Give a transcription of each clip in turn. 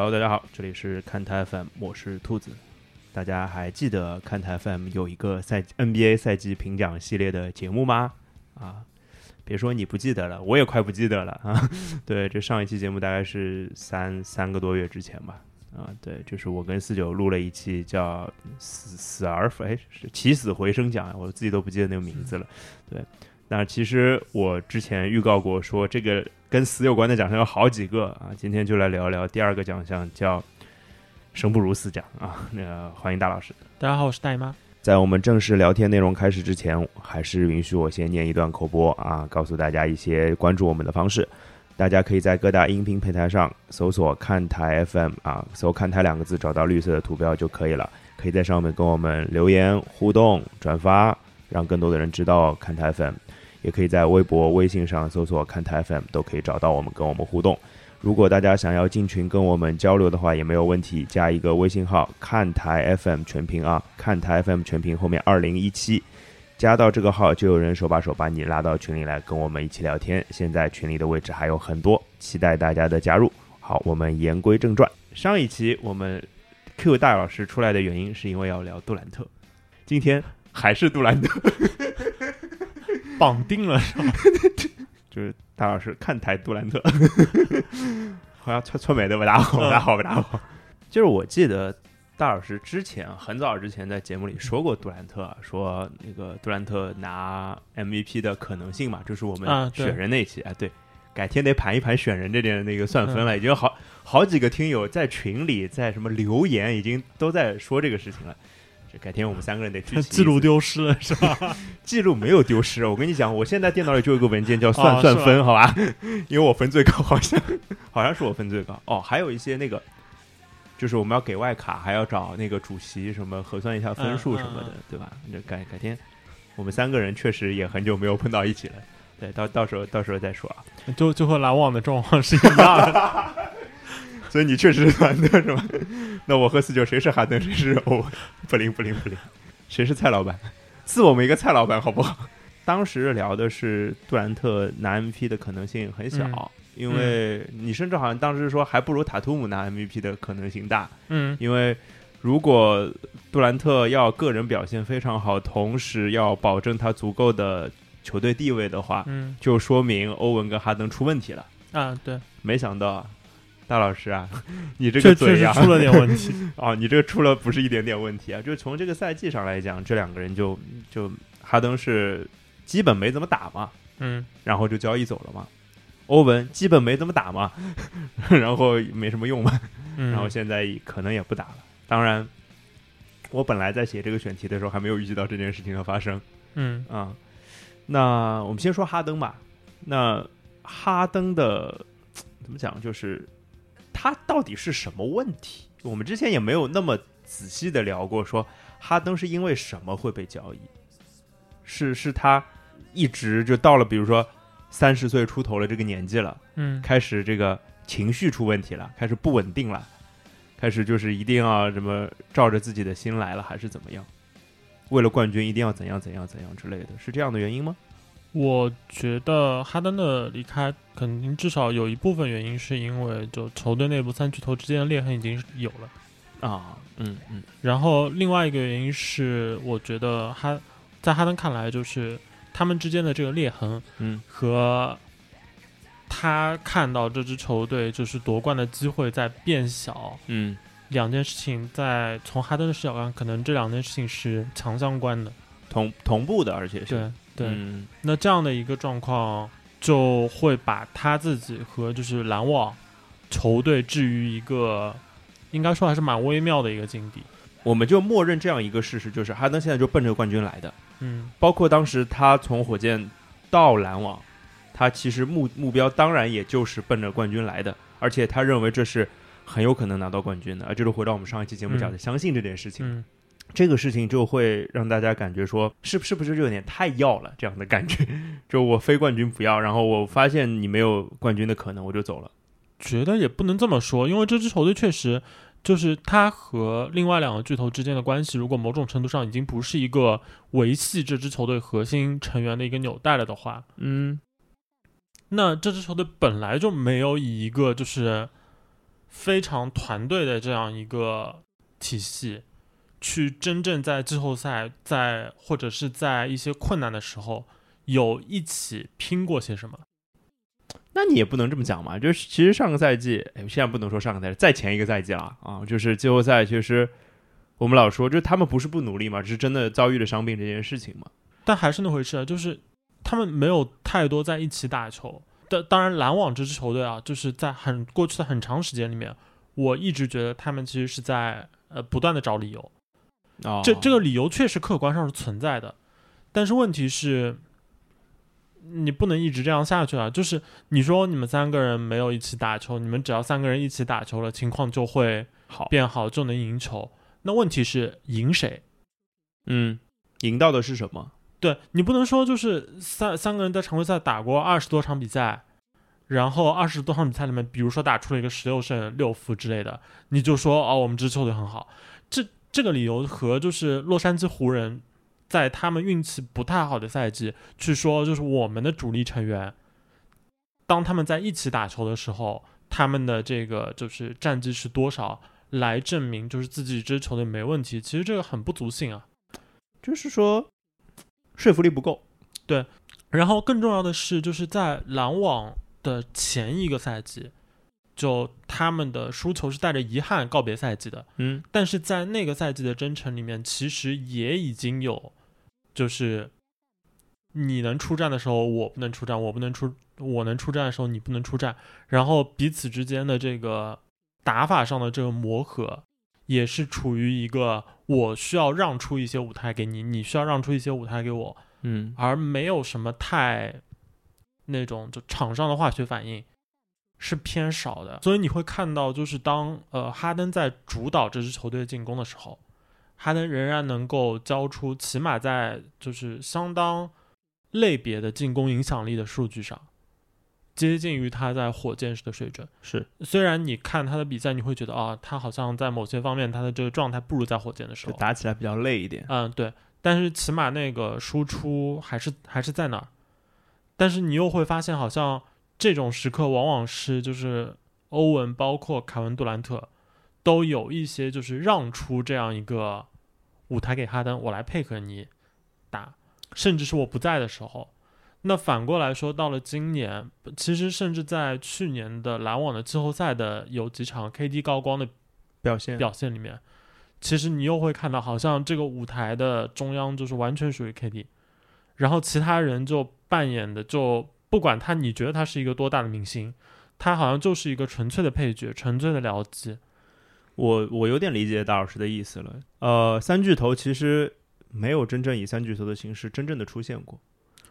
Hello，大家好，这里是看台 FM，我是兔子。大家还记得看台 FM 有一个赛 NBA 赛季评奖系列的节目吗？啊，别说你不记得了，我也快不记得了啊。对，这上一期节目大概是三三个多月之前吧。啊，对，就是我跟四九录了一期叫《死死而复》，哎，起死回生奖，我自己都不记得那个名字了。对，那其实我之前预告过，说这个跟死有关的奖项有好几个啊。今天就来聊聊第二个奖项，叫“生不如死奖”啊。那个欢迎大老师。大家好，我是大姨妈。在我们正式聊天内容开始之前，还是允许我先念一段口播啊，告诉大家一些关注我们的方式。大家可以在各大音频平台上搜索“看台 FM” 啊，搜“看台”两个字，找到绿色的图标就可以了。可以在上面跟我们留言互动、转发，让更多的人知道看台 FM。也可以在微博、微信上搜索“看台 FM”，都可以找到我们，跟我们互动。如果大家想要进群跟我们交流的话，也没有问题，加一个微信号“看台 FM 全屏”啊，“看台 FM 全屏”后面二零一七。加到这个号，就有人手把手把你拉到群里来，跟我们一起聊天。现在群里的位置还有很多，期待大家的加入。好，我们言归正传。上一期我们 Q 大老师出来的原因是因为要聊杜兰特，今天还是杜兰特，绑定了是吧？就是大老师看台杜兰特，好像错错没的不大好，不大好，不大好。就是我记得。大老师之前很早之前在节目里说过杜兰特，说那个杜兰特拿 MVP 的可能性嘛，就是我们选人那期啊，对，改天得盘一盘选人这点那个算分了，已经好好几个听友在群里在什么留言，已经都在说这个事情了。这改天我们三个人得去记录丢失了是吧？记录没有丢失，我跟你讲，我现在电脑里就有个文件叫算算分，好吧？因为我分最高，好像好像是我分最高哦，还有一些那个。就是我们要给外卡，还要找那个主席什么核算一下分数什么的，对吧？那改改天，我们三个人确实也很久没有碰到一起了，对，到到时候到时候再说啊。就就和篮网的状况是一样的，所以你确实是哈登是吧？那我和四九谁是哈登，谁是欧？不灵不灵不灵，谁是蔡老板？赐我们一个蔡老板好不好？当时聊的是杜兰特拿 MVP 的可能性很小。因为你甚至好像当时说还不如塔图姆拿 MVP 的可能性大，嗯，因为如果杜兰特要个人表现非常好，同时要保证他足够的球队地位的话，嗯，就说明欧文跟哈登出问题了啊。对，没想到大老师啊，你这个嘴呀出了点问题啊，你这个出了不是一点点问题啊，就是从这个赛季上来讲，这两个人就就哈登是基本没怎么打嘛，嗯，然后就交易走了嘛。欧文基本没怎么打嘛，然后没什么用嘛，然后现在可能也不打了。当然，我本来在写这个选题的时候还没有预计到这件事情的发生。嗯啊，那我们先说哈登吧。那哈登的怎么讲？就是他到底是什么问题？我们之前也没有那么仔细的聊过，说哈登是因为什么会被交易？是是他一直就到了，比如说。三十岁出头了，这个年纪了，嗯，开始这个情绪出问题了，开始不稳定了，开始就是一定要什么照着自己的心来了，还是怎么样？为了冠军一定要怎样怎样怎样之类的，是这样的原因吗？我觉得哈登的离开肯定至少有一部分原因是因为就球队内部三巨头之间的裂痕已经有了。啊，嗯嗯，然后另外一个原因是我觉得哈在哈登看来就是。他们之间的这个裂痕，嗯，和他看到这支球队就是夺冠的机会在变小，嗯，两件事情在从哈登的视角看，可能这两件事情是强相关的，同同步的，而且是。对对。那这样的一个状况，就会把他自己和就是篮网球队置于一个应该说还是蛮微妙的一个境地。我们就默认这样一个事实，就是哈登现在就奔着冠军来的。嗯，包括当时他从火箭到篮网，他其实目目标当然也就是奔着冠军来的，而且他认为这是很有可能拿到冠军的。啊，就是回到我们上一期节目讲的，相信这件事情，这个事情就会让大家感觉说，是是不是就有点太要了这样的感觉？就我非冠军不要，然后我发现你没有冠军的可能，我就走了。觉得也不能这么说，因为这支球队确实。就是他和另外两个巨头之间的关系，如果某种程度上已经不是一个维系这支球队核心成员的一个纽带了的话，嗯，那这支球队本来就没有以一个就是非常团队的这样一个体系，去真正在季后赛在或者是在一些困难的时候有一起拼过些什么。那你也不能这么讲嘛，就是其实上个赛季，哎，现在不能说上个赛季，再前一个赛季了啊，就是季后赛，其实我们老说，就他们不是不努力嘛，只是真的遭遇了伤病这件事情嘛。但还是那回事啊，就是他们没有太多在一起打球。但当然，篮网这支球队啊，就是在很过去的很长时间里面，我一直觉得他们其实是在呃不断的找理由。哦，这这个理由确实客观上是存在的，但是问题是。你不能一直这样下去啊！就是你说你们三个人没有一起打球，你们只要三个人一起打球了，情况就会好变好，就能赢球。那问题是赢谁？嗯，赢到的是什么？对你不能说就是三三个人在常规赛打过二十多场比赛，然后二十多场比赛里面，比如说打出了一个十六胜六负之类的，你就说哦，我们这支球队很好。这这个理由和就是洛杉矶湖人。在他们运气不太好的赛季，去说就是我们的主力成员，当他们在一起打球的时候，他们的这个就是战绩是多少，来证明就是自己这支球队没问题。其实这个很不足信啊，就是说说服力不够。对，然后更重要的是，就是在篮网的前一个赛季。就他们的输球是带着遗憾告别赛季的，嗯，但是在那个赛季的征程里面，其实也已经有，就是你能出战的时候我不能出战，我不能出我能出战的时候你不能出战，然后彼此之间的这个打法上的这个磨合，也是处于一个我需要让出一些舞台给你，你需要让出一些舞台给我，嗯，而没有什么太那种就场上的化学反应。是偏少的，所以你会看到，就是当呃哈登在主导这支球队进攻的时候，哈登仍然能够交出起码在就是相当类别的进攻影响力的数据上，接近于他在火箭时的水准。是，虽然你看他的比赛，你会觉得啊，他好像在某些方面他的这个状态不如在火箭的时候，打起来比较累一点。嗯，对，但是起码那个输出还是还是在那儿，但是你又会发现好像。这种时刻往往是就是欧文，包括凯文杜兰特，都有一些就是让出这样一个舞台给哈登，我来配合你打，甚至是我不在的时候。那反过来说，到了今年，其实甚至在去年的篮网的季后赛的有几场 KD 高光的表现表现里面，其实你又会看到，好像这个舞台的中央就是完全属于 KD，然后其他人就扮演的就。不管他，你觉得他是一个多大的明星，他好像就是一个纯粹的配角，纯粹的僚机。我我有点理解大老师的意思了。呃，三巨头其实没有真正以三巨头的形式真正的出现过，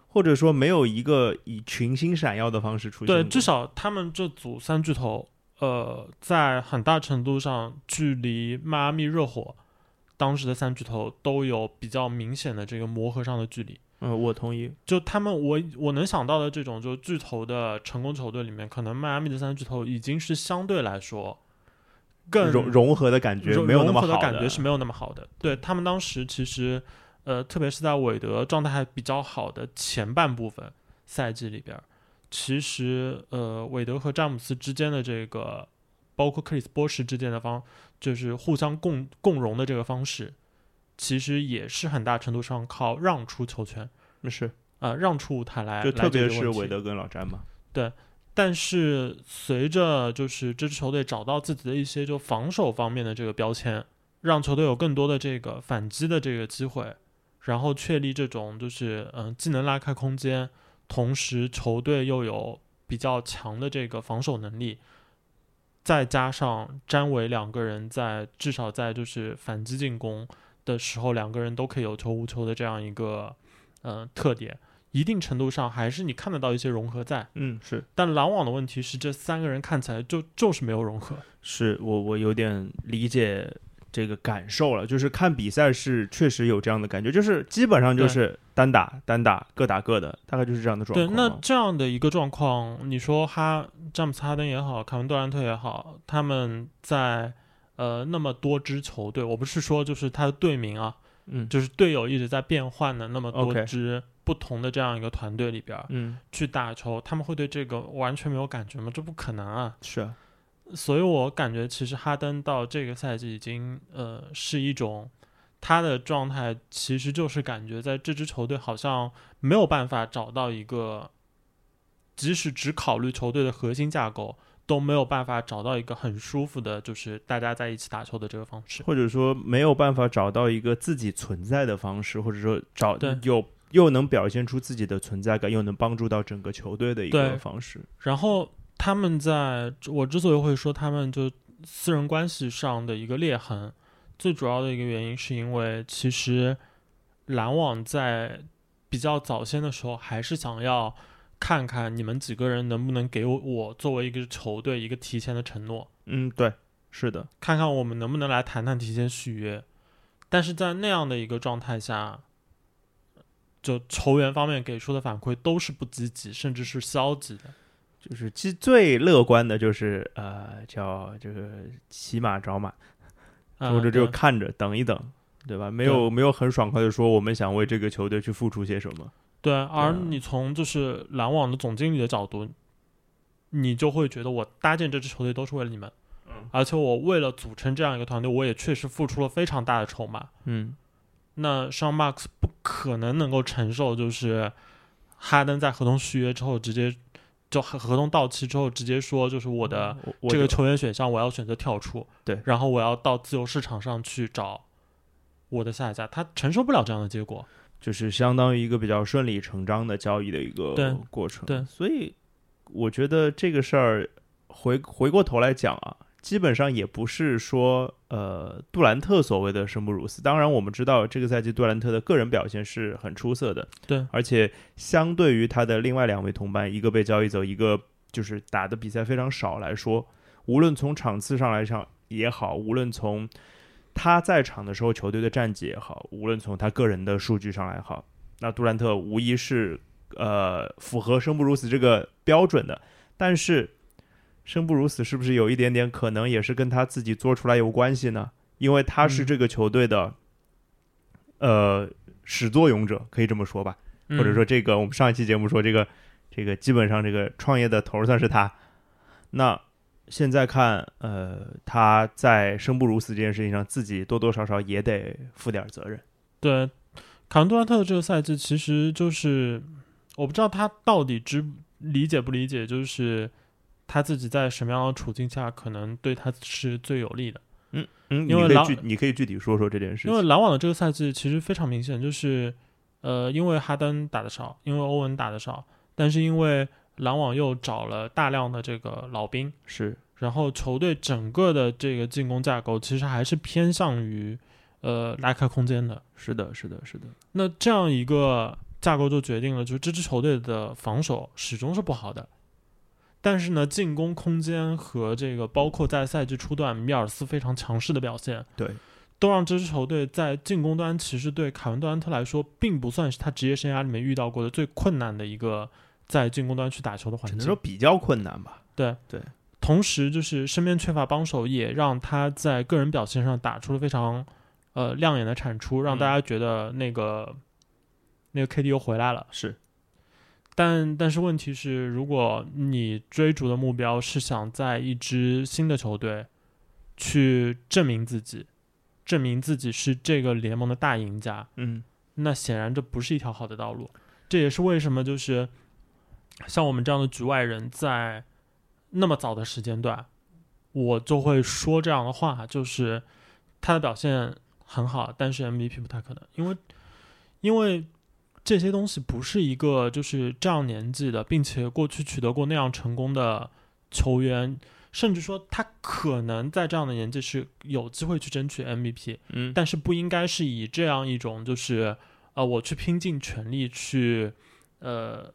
或者说没有一个以群星闪耀的方式出现。对，至少他们这组三巨头，呃，在很大程度上距离迈阿密热火当时的三巨头都有比较明显的这个磨合上的距离。嗯，我同意。就他们，我我能想到的这种就巨头的成功球队里面，可能迈阿密的三巨头已经是相对来说更融融合的感觉没有那么好的感觉是没有那么好的。对他们当时其实，呃，特别是在韦德状态还比较好的前半部分赛季里边，其实呃，韦德和詹姆斯之间的这个，包括克里斯波什之间的方，就是互相共共融的这个方式。其实也是很大程度上靠让出球权，是啊，让出舞台来，就特别是韦德跟老詹嘛。对，但是随着就是这支球队找到自己的一些就防守方面的这个标签，让球队有更多的这个反击的这个机会，然后确立这种就是嗯，既能拉开空间，同时球队又有比较强的这个防守能力，再加上詹韦两个人在至少在就是反击进攻。的时候，两个人都可以有球无球的这样一个，呃，特点，一定程度上还是你看得到一些融合在，嗯，是。但篮网的问题是，这三个人看起来就就是没有融合。是我我有点理解这个感受了，就是看比赛是确实有这样的感觉，就是基本上就是单打单打，各打各的，大概就是这样的状况。对，那这样的一个状况，你说哈詹姆斯哈登也好，凯文杜兰特也好，他们在。呃，那么多支球队，我不是说就是他的队名啊，嗯，就是队友一直在变换的那么多支不同的这样一个团队里边，嗯，去打球，他们会对这个完全没有感觉吗？这不可能啊！是，所以我感觉其实哈登到这个赛季已经呃是一种他的状态，其实就是感觉在这支球队好像没有办法找到一个，即使只考虑球队的核心架构，都没有办法找到一个很舒服的，就是大家在一起打球的这个方式。或者说没有办法找到一个自己存在的方式，或者说找对有又能表现出自己的存在感，又能帮助到整个球队的一个方式。然后他们在我之所以会说他们就私人关系上的一个裂痕，最主要的一个原因是因为其实篮网在比较早先的时候还是想要看看你们几个人能不能给我我作为一个球队一个提前的承诺，嗯，对，是的，看看我们能不能来谈谈提前续约。但是在那样的一个状态下，就球员方面给出的反馈都是不积极，甚至是消极的。就是其最乐观的就是呃，叫这个骑马找马，啊或者就对看着等一等，对吧？没有没有很爽快的说我们想为这个球队去付出些什么。对，而啊。你从就是篮网的总经理的角度，你就会觉得我搭建这支球队都是为了你们，嗯。而且我为了组成这样一个团队，我也确实付出了非常大的筹码。嗯，那上 Max 不可能能够承受，就是哈登在合同续约之后直接就合合同到期之后直接说，就是我的这个球员选项我要选择跳出，对。然后我要到自由市场上去找我的下家，他承受不了这样的结果。就是相当于一个比较顺理成章的交易的一个过程。对所以我觉得这个事儿回回过头来讲啊，基本上也不是说呃杜兰特所谓的生不如死。当然，我们知道这个赛季杜兰特的个人表现是很出色的，对，而且相对于他的另外两位同伴，一个被交易走，一个就是打的比赛非常少来说，无论从场次上来讲也好，无论从他在场的时候球队的战绩也好，无论从他个人的数据上来好，那杜兰特无疑是呃符合生不如死这个标准的。但是生不如死是不是有一点点可能也是跟他自己做出来有关系呢？因为他是嗯这个球队的、呃始作俑者，可以这么说吧。或者说嗯这个我们上一期节目说这个这个基本上这个创业的头儿算是他。那现在看，呃，他在生不如死这件事情上，自己多多少少也得负点责任。对，卡文杜兰特的这个赛季其实就是我不知道他到底知理解不理解，就是他自己在什么样的处境下可能对他是最有利的。嗯，嗯因为狼可以具你可以具体说说这件事情。因为篮网的这个赛季其实非常明显，就是呃，因为哈登打的少，因为欧文打的少，但是因为篮网又找了大量的这个老兵，是然后球队整个的这个进攻架构其实还是偏向于呃拉开空间的。是的，是的，是的，那这样一个架构就决定了，就是这支球队的防守始终是不好的，但是呢，进攻空间和这个包括在赛季初段米尔斯非常强势的表现，对，都让这支球队在进攻端其实对凯文杜兰特来说，并不算是他职业生涯里面遇到过的最困难的一个在进攻端去打球的环境只能说。比较困难吧。对对，同时就是身边缺乏帮手，也让他在个人表现上打出了非常呃亮眼的产出，让嗯大家觉得那个、那个 KD 又回来了。是，但但是问题是，如果你追逐的目标是想在一支新的球队去证明自己，证明自己是这个联盟的大赢家，嗯，那显然这不是一条好的道路。这也是为什么就是像我们这样的局外人，在那么早的时间段，我就会说这样的话，就是他的表现很好，但是 MVP 不太可能，因为因为这些东西不是一个就是这样年纪的，并且过去取得过那样成功的球员。甚至说他可能在这样的年纪是有机会去争取 MVP，嗯，但是不应该是以这样一种就是呃我去拼尽全力去呃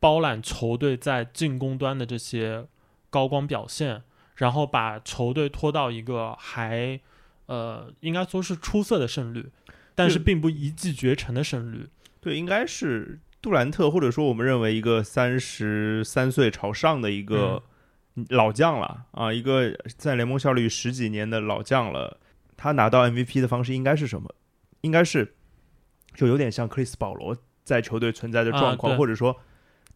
包揽球队在进攻端的这些高光表现，然后把球队拖到一个还呃应该说是出色的胜率，但是并不一骑绝尘的胜率。对，应该是杜兰特，或者说我们认为一个三十三岁朝上的一个老将了、啊，一个在联盟效力十几年的老将了。他拿到 MVP 的方式应该是什么？应该是就有点像克里斯保罗在球队存在的状况，啊或者说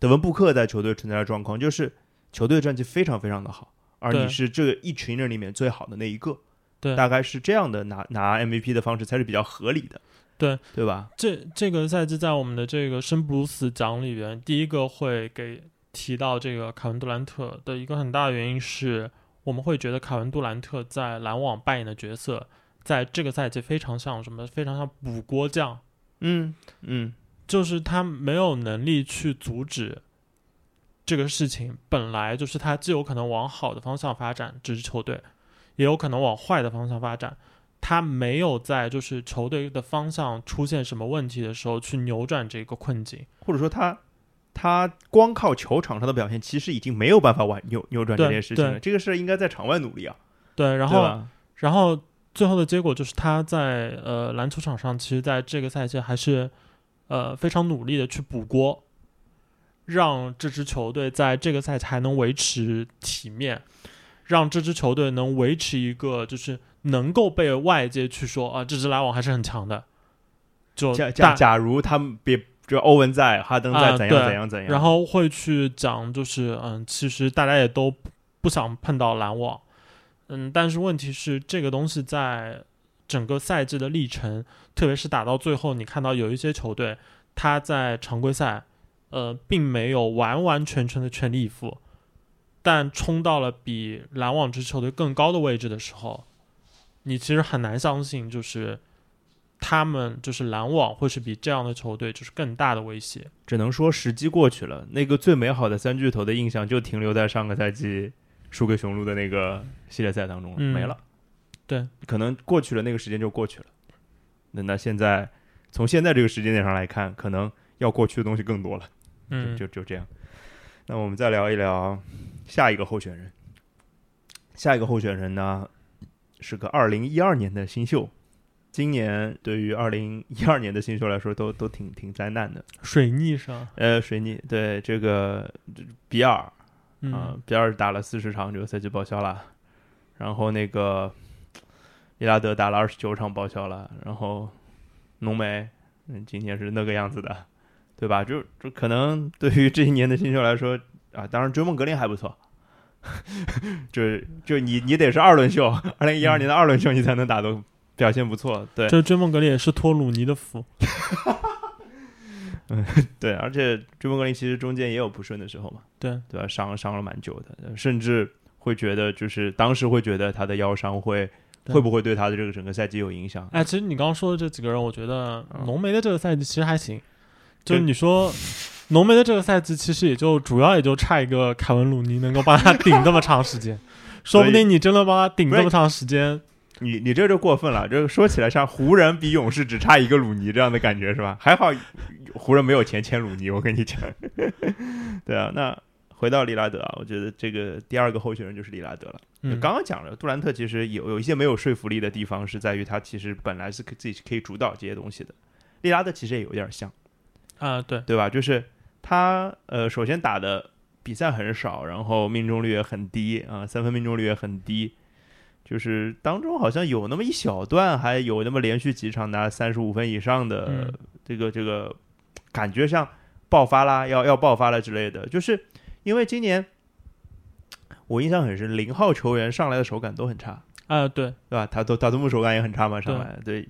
德文布克在球队存在的状况，就是球队战绩非常非常的好，而你是这一群人里面最好的那一个，对大概是这样的拿拿 MVP 的方式才是比较合理的，对对吧？这这个赛季在我们的这个生不如死奖里边，第一个会给提到这个凯文杜兰特的一个很大的原因是，我们会觉得凯文杜兰特在篮网扮演的角色，在这个赛季非常像什么？非常像补锅匠，嗯嗯，就是他没有能力去阻止这个事情，本来就是他既有可能往好的方向发展这支球队，也有可能往坏的方向发展。他没有在就是球队的方向出现什么问题的时候去扭转这个困境。或者说他他光靠球场上的表现，其实已经没有办法挽扭扭转这件事情了。这个事应该在场外努力啊，对，然后？然后最后的结果就是他在呃篮球场上，其实在这个赛季还是呃非常努力的去补锅，让这支球队在这个赛季还能维持体面，让这支球队能维持一个就是能够被外界去说啊，这支篮网还是很强的。就假假假如他们别就欧文在，哈登在，怎样怎样怎样，然后会去讲，就是嗯，其实大家也都不不想碰到篮网，嗯，但是问题是这个东西在整个赛季的历程，特别是打到最后，你看到有一些球队，他在常规赛，呃，并没有完完全全的全力以赴，但冲到了比篮网这支球队更高的位置的时候，你其实很难相信，就是他们就是篮网会是比这样的球队就是更大的威胁。只能说时机过去了，那个最美好的三巨头的印象就停留在上个赛季输给雄鹿的那个系列赛当中了，嗯没了。对，可能过去了，那个时间就过去了。那那现在从现在这个时间点上来看，可能要过去的东西更多了。嗯，就就就这样。那我们再聊一聊下一个候选人。下一个候选人呢是个二零一二年的新秀，今年对于二零一二年的新秀来说都都挺挺灾难的。水逆上，呃，水逆对这个这比尔啊、嗯比尔打了四十场，这个赛季报销了。然后那个利拉德打了二十九场报销了，然后浓眉嗯今天是那个样子的，对吧？就就可能对于这一年的新秀来说啊，当然追梦格林还不错，就就你你得是二轮秀，二零一二年的二轮秀你才能打得表现不错，对 这追梦格林也是托鲁尼的福，嗯 对，而且追梦格林其实中间也有不顺的时候嘛，对对吧？伤伤了蛮久的，甚至会觉得就是当时会觉得他的腰伤会对会不会对他的这个整个赛季有影响？哎，其实你刚刚说的这几个人，我觉得嗯浓眉的这个赛季其实还行，就是你说 浓眉的这个赛季，其实也就主要也就差一个凯文鲁尼能够帮他顶这么长时间，说不定你真的帮他顶不是这么长时间，你你这就过分了，这个说起来像湖人比勇士只差一个鲁尼这样的感觉是吧？还好湖人没有钱签鲁尼，我跟你讲。对啊，那回到利拉德啊，我觉得这个第二个候选人就是利拉德了。嗯，刚刚讲了，杜兰特其实有有一些没有说服力的地方，是在于他其实本来是可自己是可以主导这些东西的。利拉德其实也有点像，啊，对，对吧？就是他呃，首先打的比赛很少，然后命中率也很低啊、三分命中率也很低。就是当中好像有那么一小段，还有那么连续几场拿三十五分以上的嗯这个这个感觉像爆发啦，要要爆发了之类的。就是因为今年我印象很深，零号球员上来的手感都很差，啊，对。对吧？他都塔图姆手感也很差嘛，上来对。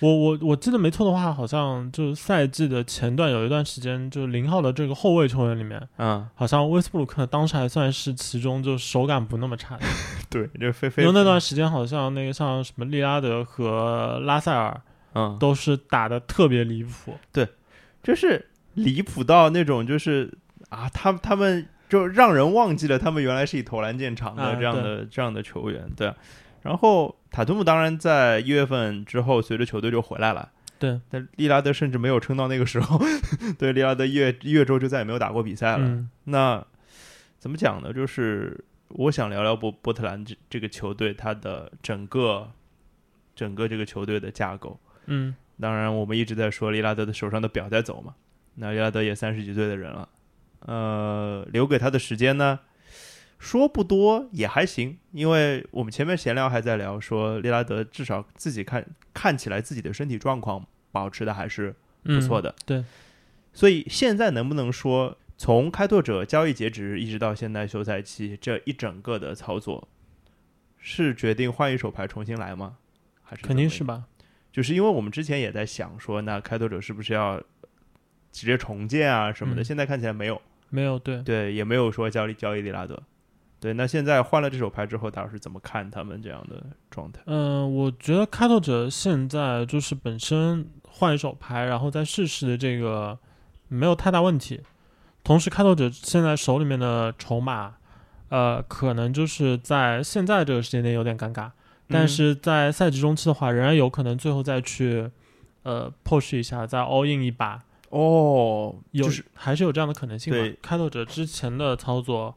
我我我记得没错的话，好像就是赛季的前段有一段时间，就是零号的这个后卫球员里面，嗯。好像威斯布鲁克当时还算是其中就手感不那么差的。对，就非非因为那段时间好像那个像什么利拉德和拉塞尔嗯。都是打的特别离谱，对就是离谱到那种就是啊，他他们就让人忘记了他们原来是以投篮见长的啊这样的、这样的球员，对。然后塔图姆当然在一月份之后随着球队就回来了，对，但利拉德甚至没有撑到那个时候，对，利拉德一月一月之后就再也没有打过比赛了。嗯那怎么讲呢？就是我想聊聊波波特兰这这个球队它的整个整个这个球队的架构。嗯当然，我们一直在说利拉德的手上的表在走嘛，那利拉德也三十几岁的人了，呃，留给他的时间呢，说不多也还行，因为我们前面闲聊还在聊说利拉德至少自己看看起来自己的身体状况保持的还是不错的，的，对，所以现在能不能说从开拓者交易截止一直到现在休赛期这一整个的操作，是决定换一手牌重新来吗？还是肯定？是吧？就是因为我们之前也在想说，那开拓者是不是要直接重建啊什么的？嗯现在看起来没有，没有对，对，也没有说交易交易利拉德。对，那现在换了这手牌之后，大老师怎么看他们这样的状态？嗯、我觉得开拓者现在就是本身换一手牌，然后再试试的这个没有太大问题。同时，开拓者现在手里面的筹码，呃，可能就是在现在这个时间点有点尴尬，但嗯是在赛季中期的话，仍然有可能最后再去呃 push 一下，再 all in 一把，哦，有、就是还是有这样的可能性吧对。开拓者之前的操作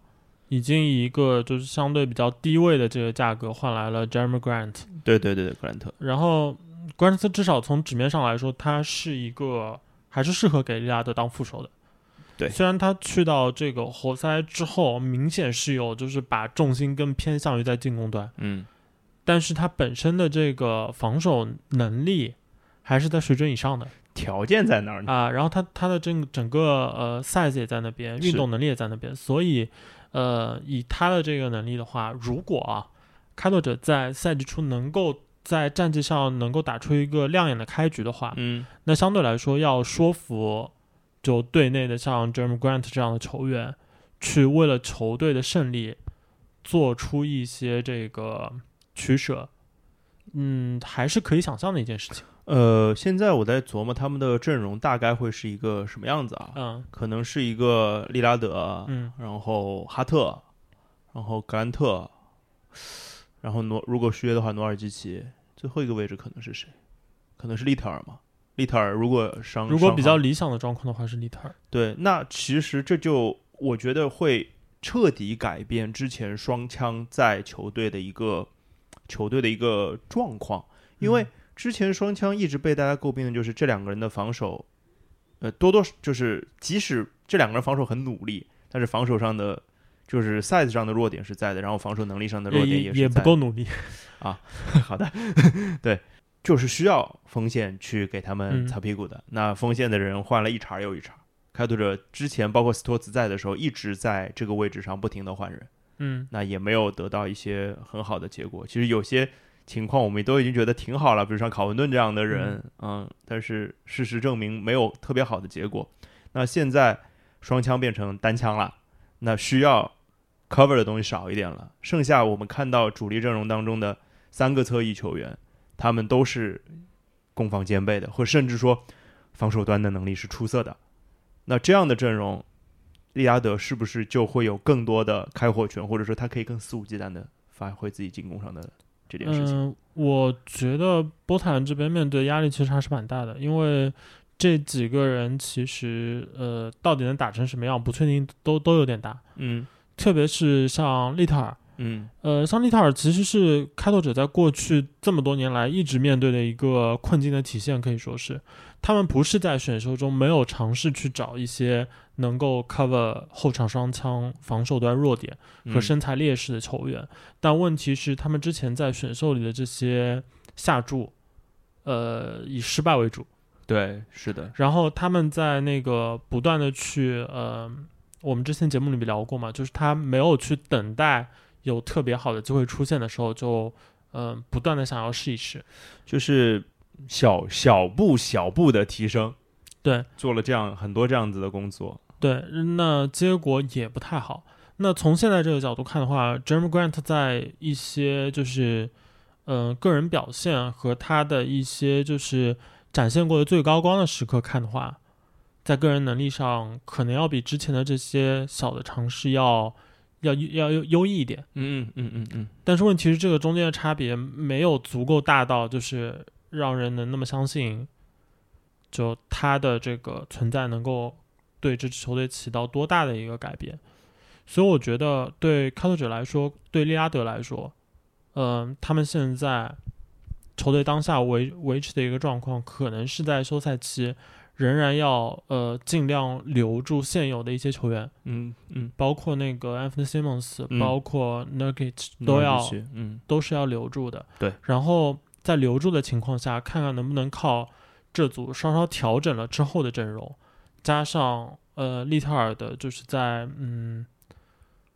已经以一个就是相对比较低位的这个价格换来了 Jeremy Grant，对对对对，格兰特，然后格兰特至少从纸面上来说，他是一个还是适合给利拉德当副手的。对。虽然他去到这个活塞之后，明显是有就是把重心更偏向于在进攻端，嗯，但是他本身的这个防守能力还是在水准以上的条件在那儿呢。啊。然后他他的整整个呃 size 也在那边，运动能力也在那边，所以呃以他的这个能力的话，如果啊开拓者在赛季初能够在战绩上能够打出一个亮眼的开局的话，嗯，那相对来说要说服就队内的像 Jeremy Grant 这样的球员，去为了球队的胜利做出一些这个取舍，嗯，还是可以想象的一件事情。呃，现在我在琢磨他们的阵容大概会是一个什么样子啊？嗯可能是一个利拉德，嗯然后哈特，然后格兰特，然后诺如果续约的话，努尔基奇，最后一个位置可能是谁？可能是利特尔嘛？利特尔如果伤，如果比较理想的状况的话是利特尔。对，那其实这就我觉得会彻底改变之前双枪在球队的一个球队的一个状况，因为嗯之前双枪一直被大家诟病的就是这两个人的防守，呃，多多就是即使这两个人防守很努力，但是防守上的就是 size 上的弱点是在的，然后防守能力上的弱点也也是在不够努力啊。好的，对，就是需要锋线去给他们嗯擦屁股的。那锋线的人换了一茬又一茬。开拓者之前包括斯托茨在的时候，一直在这个位置上不停的换人，嗯那也没有得到一些很好的结果。其实有些情况我们都已经觉得挺好了，比如像考文顿这样的人，嗯但是事实证明没有特别好的结果。那现在双枪变成单枪了，那需要 cover 的东西少一点了。剩下我们看到主力阵容当中的三个侧翼球员，他们都是攻防兼备的，或甚至说防守端的能力是出色的。那这样的阵容，利拉德是不是就会有更多的开火权，或者说他可以更肆无忌惮的发挥自己进攻上的这件事情？嗯，我觉得波特兰这边面对压力其实还是蛮大的，因为这几个人其实呃到底能打成什么样不确定都都有点大，嗯特别是像利特尔。嗯呃，像利特尔其实是开拓者在过去这么多年来一直面对的一个困境的体现，可以说是他们不是在选秀中没有尝试去找一些能够 cover 后场双枪防守端弱点和嗯身材劣势的球员，但问题是他们之前在选秀里的这些下注，呃，以失败为主，对，是的，然后他们在那个不断的去呃，我们之前节目里面聊过嘛，就是他没有去等待有特别好的机会出现的时候，就嗯、呃不断的想要试一试。就是小小步小步的提升，对做了这样很多这样子的工作。对，那结果也不太好。那从现在这个角度看的话，Jeremy Grant 在一些就是嗯、呃个人表现和他的一些就是展现过的最高光的时刻看的话，在个人能力上可能要比之前的这些小的尝试要要要优优异一点。嗯嗯嗯嗯但是问题是，这个中间的差别没有足够大到就是让人能那么相信，就他的这个存在能够对这支球队起到多大的一个改变。所以我觉得，对开拓者来说，对利拉德来说，嗯、他们现在球队当下维维持的一个状况，可能是在休赛期仍然要呃尽量留住现有的一些球员，嗯嗯，包括那个 Anthony Simmons，、嗯包括 Nurkic 都要嗯都是要留住的。对，然后在留住的情况下，看看能不能靠这组稍稍调整了之后的阵容，加上呃利特尔的，就是在嗯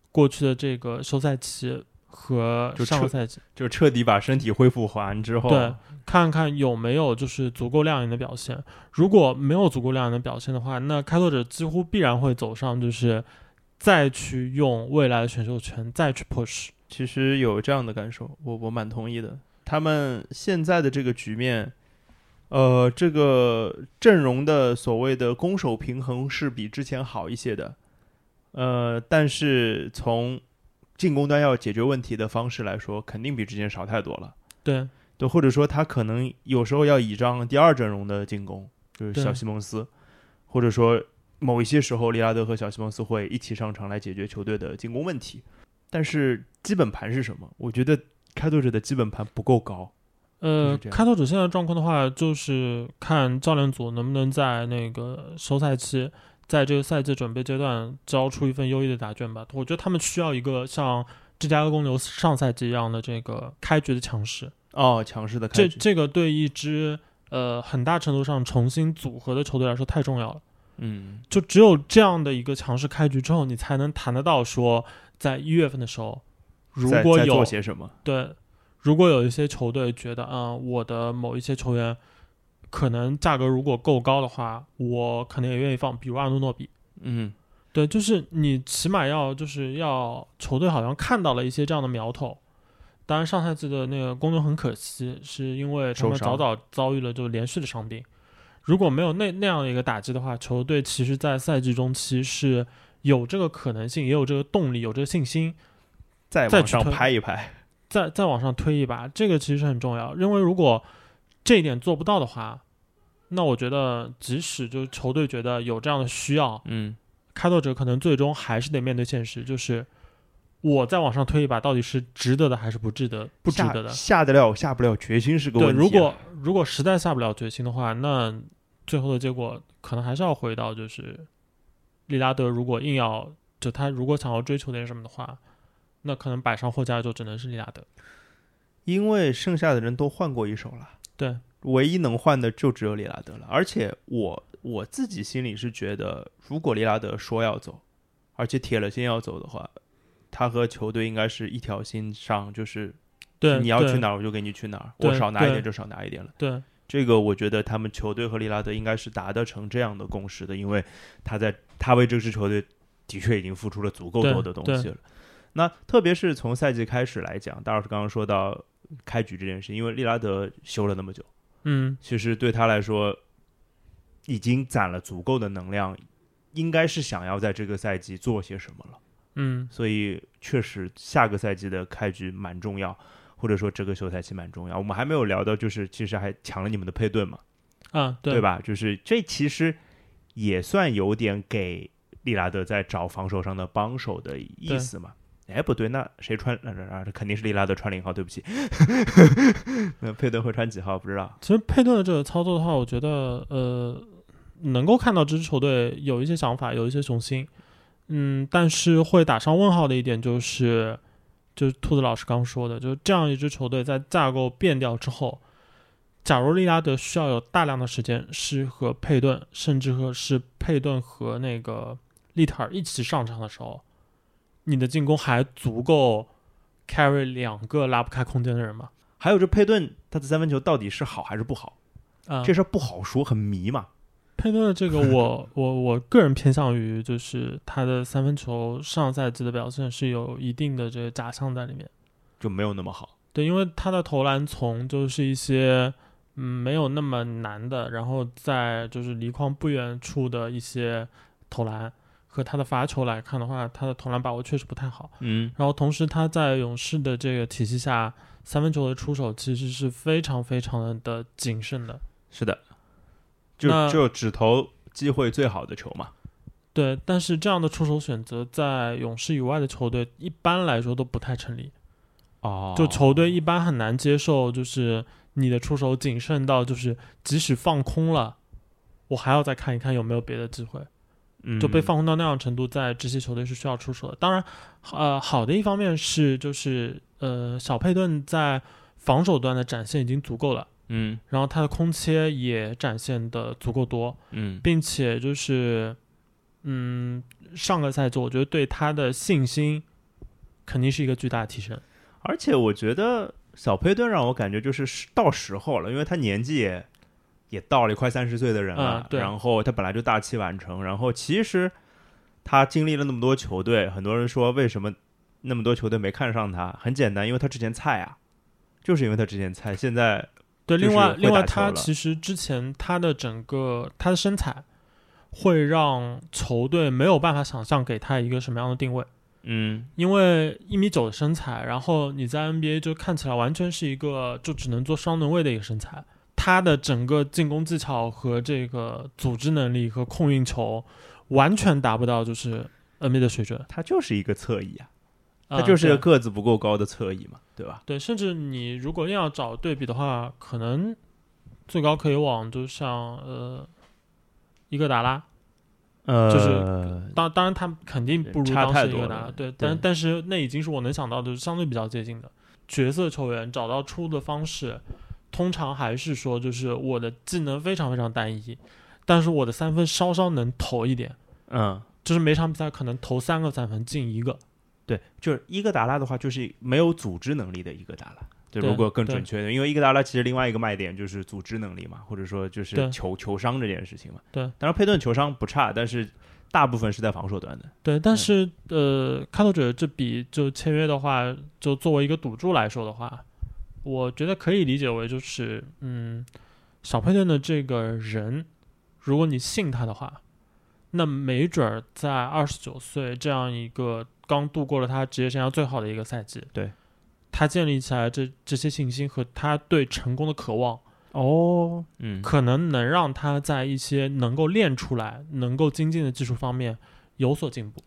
过去的这个休赛期和就上个赛季，就彻底把身体恢复完之后，对，看看有没有就是足够亮眼的表现。如果没有足够亮眼的表现的话，那开拓者几乎必然会走上就是再去用未来的选秀权再去 push。其实有这样的感受，我我蛮同意的。他们现在的这个局面，呃，这个阵容的所谓的攻守平衡是比之前好一些的，呃，但是从进攻端要解决问题的方式来说，肯定比之前少太多了。对，对，或者说他可能有时候要倚仗第二阵容的进攻，就是小西蒙斯，或者说某一些时候利拉德和小西蒙斯会一起上场来解决球队的进攻问题。但是基本盘是什么？我觉得开拓者的基本盘不够高。呃开拓者现在状况的话，就是看教练组能不能在那个休赛期，在这个赛季准备阶段交出一份优异的答卷吧。我觉得他们需要一个像芝加哥公牛上赛季一样的这个开局的强势。哦，强势的开局，这这个对一支呃很大程度上重新组合的球队来说太重要了。嗯，就只有这样的一个强势开局之后，你才能谈得到说，在一月份的时候，如果有做些什么？对，如果有一些球队觉得，啊、我的某一些球员可能价格如果够高的话，我可能也愿意放，比如阿努诺比。嗯，对，就是你起码要就是要球队好像看到了一些这样的苗头。当然，上赛季的那个公牛很可惜，是因为他们早早遭遇了就连续的伤病。如果没有那那样的一个打击的话，球队其实在赛季中期是有这个可能性，也有这个动力，有这个信心，再往上拍一拍。再再往上推一把，这个其实是很重要。因为如果这一点做不到的话，那我觉得即使就是球队觉得有这样的需要，嗯，开拓者可能最终还是得面对现实，就是我再往上推一把，到底是值得的还是不值得？不值得的。下得了下不了决心是个对，问题啊、如果如果实在下不了决心的话，那最后的结果可能还是要回到就是利拉德，如果硬要就他如果想要追求点什么的话，那可能摆上货架就只能是利拉德。因为剩下的人都换过一手了，对，唯一能换的就只有利拉德了。而且我我自己心里是觉得，如果利拉德说要走，而且铁了心要走的话，他和球队应该是一条心上，就是对，你要去哪儿我就给你去哪儿，我少拿一点就少拿一点了。对，这个我觉得他们球队和利拉德应该是达得成这样的共识的，因为他在他为这支球队的确已经付出了足够多的东西了。那特别是从赛季开始来讲，大老师刚刚说到开局这件事，因为利拉德休了那么久，嗯，其实对他来说已经攒了足够的能量，应该是想要在这个赛季做些什么了。嗯，所以确实下个赛季的开局蛮重要，或者说这个休赛期蛮重要。我们还没有聊到，就是其实还抢了你们的佩顿嘛，啊，对对？吧？就是这其实也算有点给利拉德在找防守上的帮手的意思嘛。哎，不对，那谁穿？啊啊，这肯定是利拉德穿零号，对不起。那佩顿会穿几号？不知道。其实佩顿的这个操作的话，我觉得呃，能够看到这支球队有一些想法，有一些雄心。嗯，但是会打上问号的一点就是，就是兔子老师刚说的，就是这样一支球队在架构变掉之后，假如利拉德需要有大量的时间是和佩顿，甚至和是佩顿和那个利特尔一起上场的时候，你的进攻还足够 carry 两个拉不开空间的人吗？还有这佩顿他的三分球到底是好还是不好？啊、这事儿不好说，很迷嘛。佩顿的这个我，我我个人偏向于就是他的三分球上赛季的表现是有一定的这个假象在里面。就没有那么好。对，因为他的投篮从就是一些嗯没有那么难的，然后在就是离框不远处的一些投篮和他的罚球来看的话，他的投篮把握确实不太好。嗯，然后同时他在勇士的这个体系下，三分球的出手其实是非常非常的谨慎的。是的，就就只投机会最好的球嘛。对，但是这样的出手选择在勇士以外的球队一般来说都不太成立。哦就球队一般很难接受，就是你的出手谨慎到就是即使放空了，我还要再看一看有没有别的机会。就被放空到那样程度，在这些球队是需要出手的。当然，呃，好的一方面是就是呃，小佩顿在防守端的展现已经足够了，嗯然后他的空切也展现的足够多，嗯并且就是嗯，上个赛季我觉得对他的信心肯定是一个巨大的提升。而且我觉得小佩顿让我感觉就是是到时候了，因为他年纪也也到了快三十岁的人了嗯，然后他本来就大器晚成，然后其实他经历了那么多球队，很多人说为什么那么多球队没看上他，很简单，因为他之前菜啊，就是因为他之前菜，现在对，另外另外他其实之前他的整个他的身材会让球队没有办法想象给他一个什么样的定位。嗯因为一米九的身材，然后你在 NBA 就看起来完全是一个就只能做双能位的一个身材。他的整个进攻技巧和这个组织能力和控运球，完全达不到就是 NBA 的水准。他就是一个侧翼啊，啊他就是个个子不够高的侧翼嘛，对吧？对，甚至你如果硬要找对比的话，可能最高可以往就像呃伊戈达拉，呃，就是当当然他肯定不如伊戈达拉，对，但对但是那已经是我能想到的，是相对比较接近的角色球员找到出路的方式，通常还是说就是我的技能非常非常单一，但是我的三分稍稍能投一点，嗯。就是每场比赛可能投三个三分进一个，对，就是伊戈达拉的话，就是没有组织能力的伊戈达拉。就对如果更准确的，因为伊戈达拉其实另外一个卖点就是组织能力嘛，或者说就是球球商这件事情嘛。对，当然佩顿球商不差，但是大部分是在防守端的。对，但是呃，开拓者这笔就签约的话，就作为一个赌注来说的话，我觉得可以理解为就是，嗯，小佩顿的这个人，如果你信他的话，那没准儿在二十九岁这样一个刚度过了他职业生涯最好的一个赛季，对，他建立起来这这些信心和他对成功的渴望，哦，嗯，可能能让他在一些能够练出来、能够精进的技术方面有所进步。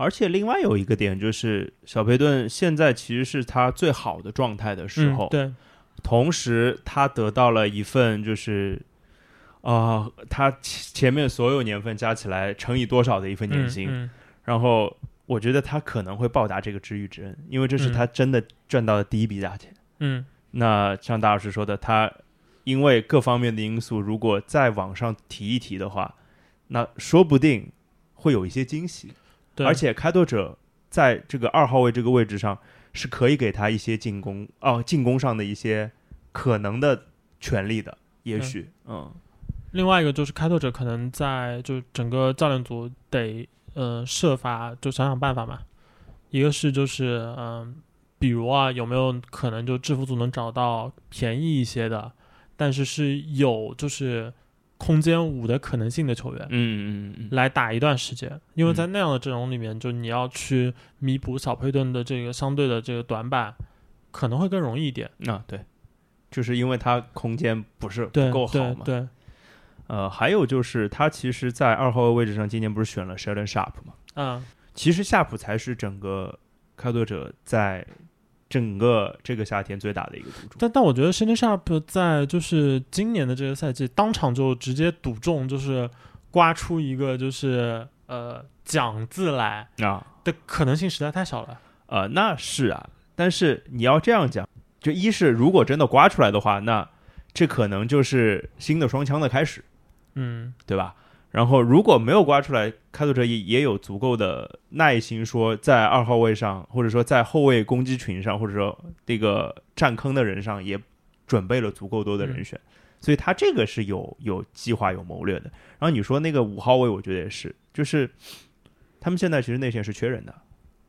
而且另外有一个点就是，小佩顿现在其实是他最好的状态的时候，嗯、对，同时他得到了一份就是。啊、他前前面所有年份加起来乘以多少的一份年薪，嗯嗯然后我觉得他可能会报答这个知遇之恩，因为这是嗯他真的赚到的第一笔大钱。嗯那像大老师说的，他因为各方面的因素，如果再往上提一提的话，那说不定会有一些惊喜。对，而且开拓者在这个二号位这个位置上是可以给他一些进攻哦，进攻上的一些可能的权利的，也许嗯。另外一个就是开拓者可能在就整个教练组得呃设法就想想办法嘛。一个是就是嗯、比如啊有没有可能就制服组能找到便宜一些的，但是是有就是空间五的可能性的球员。嗯嗯嗯来打一段时间，因为在那样的阵容里面，就你要去弥补小佩顿的这个相对的这个短板，可能会更容易一点。嗯啊对，就是因为他空间不是不够好嘛。对对，呃，还有就是他其实，在二号位位置上，今年不是选了 Sheldon Sharp 吗？嗯其实夏普才是整个开拓者在整个这个夏天最大的一个赌注。但但我觉得 s h a n Sharp 在就是今年的这个赛季，当场就直接赌中，就是刮出一个就是呃奖字来啊，的可能性实在太小了。呃，那是啊，但是你要这样讲，就一是如果真的刮出来的话，那这可能就是新的双枪的开始，嗯对吧？然后如果没有刮出来，开拓者也也有足够的耐心，说在二号位上，或者说在后卫攻击群上，或者说这个占坑的人上，也准备了足够多的人选，所以他这个是有有计划、有谋略的。然后你说那个五号位，我觉得也是，就是他们现在其实内线是缺人的，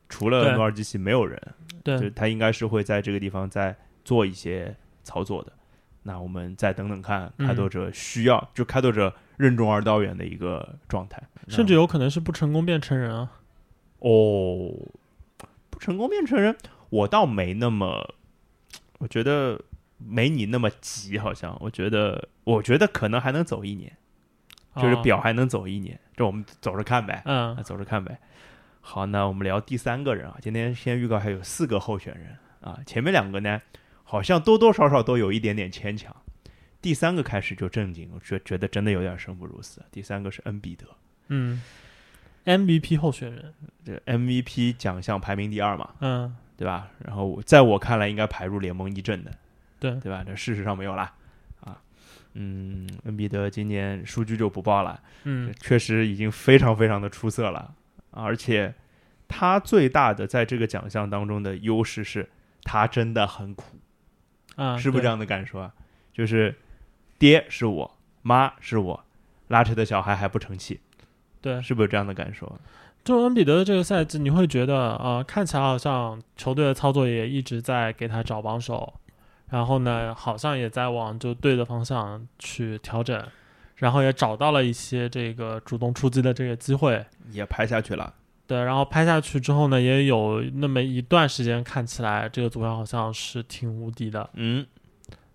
除了对努尔基奇没有人，就对，他应该是会在这个地方再做一些操作的。那我们再等等看，嗯开拓者需要、就开拓者任重而道远的一个状态，甚至有可能是不成功变成人啊。哦，不成功变成人，我倒没那么，我觉得没你那么急，好像。我觉得，我觉得可能还能走一年，就是哦表还能走一年，这我们走着看呗，嗯。走着看呗。好，那我们聊第三个人啊，今天先预告还有四个候选人啊，前面两个呢好像多多少少都有一点点牵强，第三个开始就正经，我觉觉得真的有点生不如死。第三个是恩比德，嗯，MVP 候选人，这 MVP 奖项排名第二嘛，嗯。对吧？然后在我看来应该排入联盟一阵的，对。对吧？这事实上没有啦，啊，嗯，恩比德今年数据就不报了，嗯。确实已经非常非常的出色了，而且他最大的在这个奖项当中的优势是，他真的很苦，啊，是不是这样的感受啊？就是爹是我，妈是我，拉扯的小孩还不成器，对，是不是这样的感受啊？就恩比德的这个赛季，你会觉得呃，看起来好像球队的操作也一直在给他找帮手，然后呢，好像也在往就对的方向去调整，然后也找到了一些这个主动出击的这个机会。也拍下去了，对，然后拍下去之后呢，也有那么一段时间看起来这个组合好像是挺无敌的，嗯，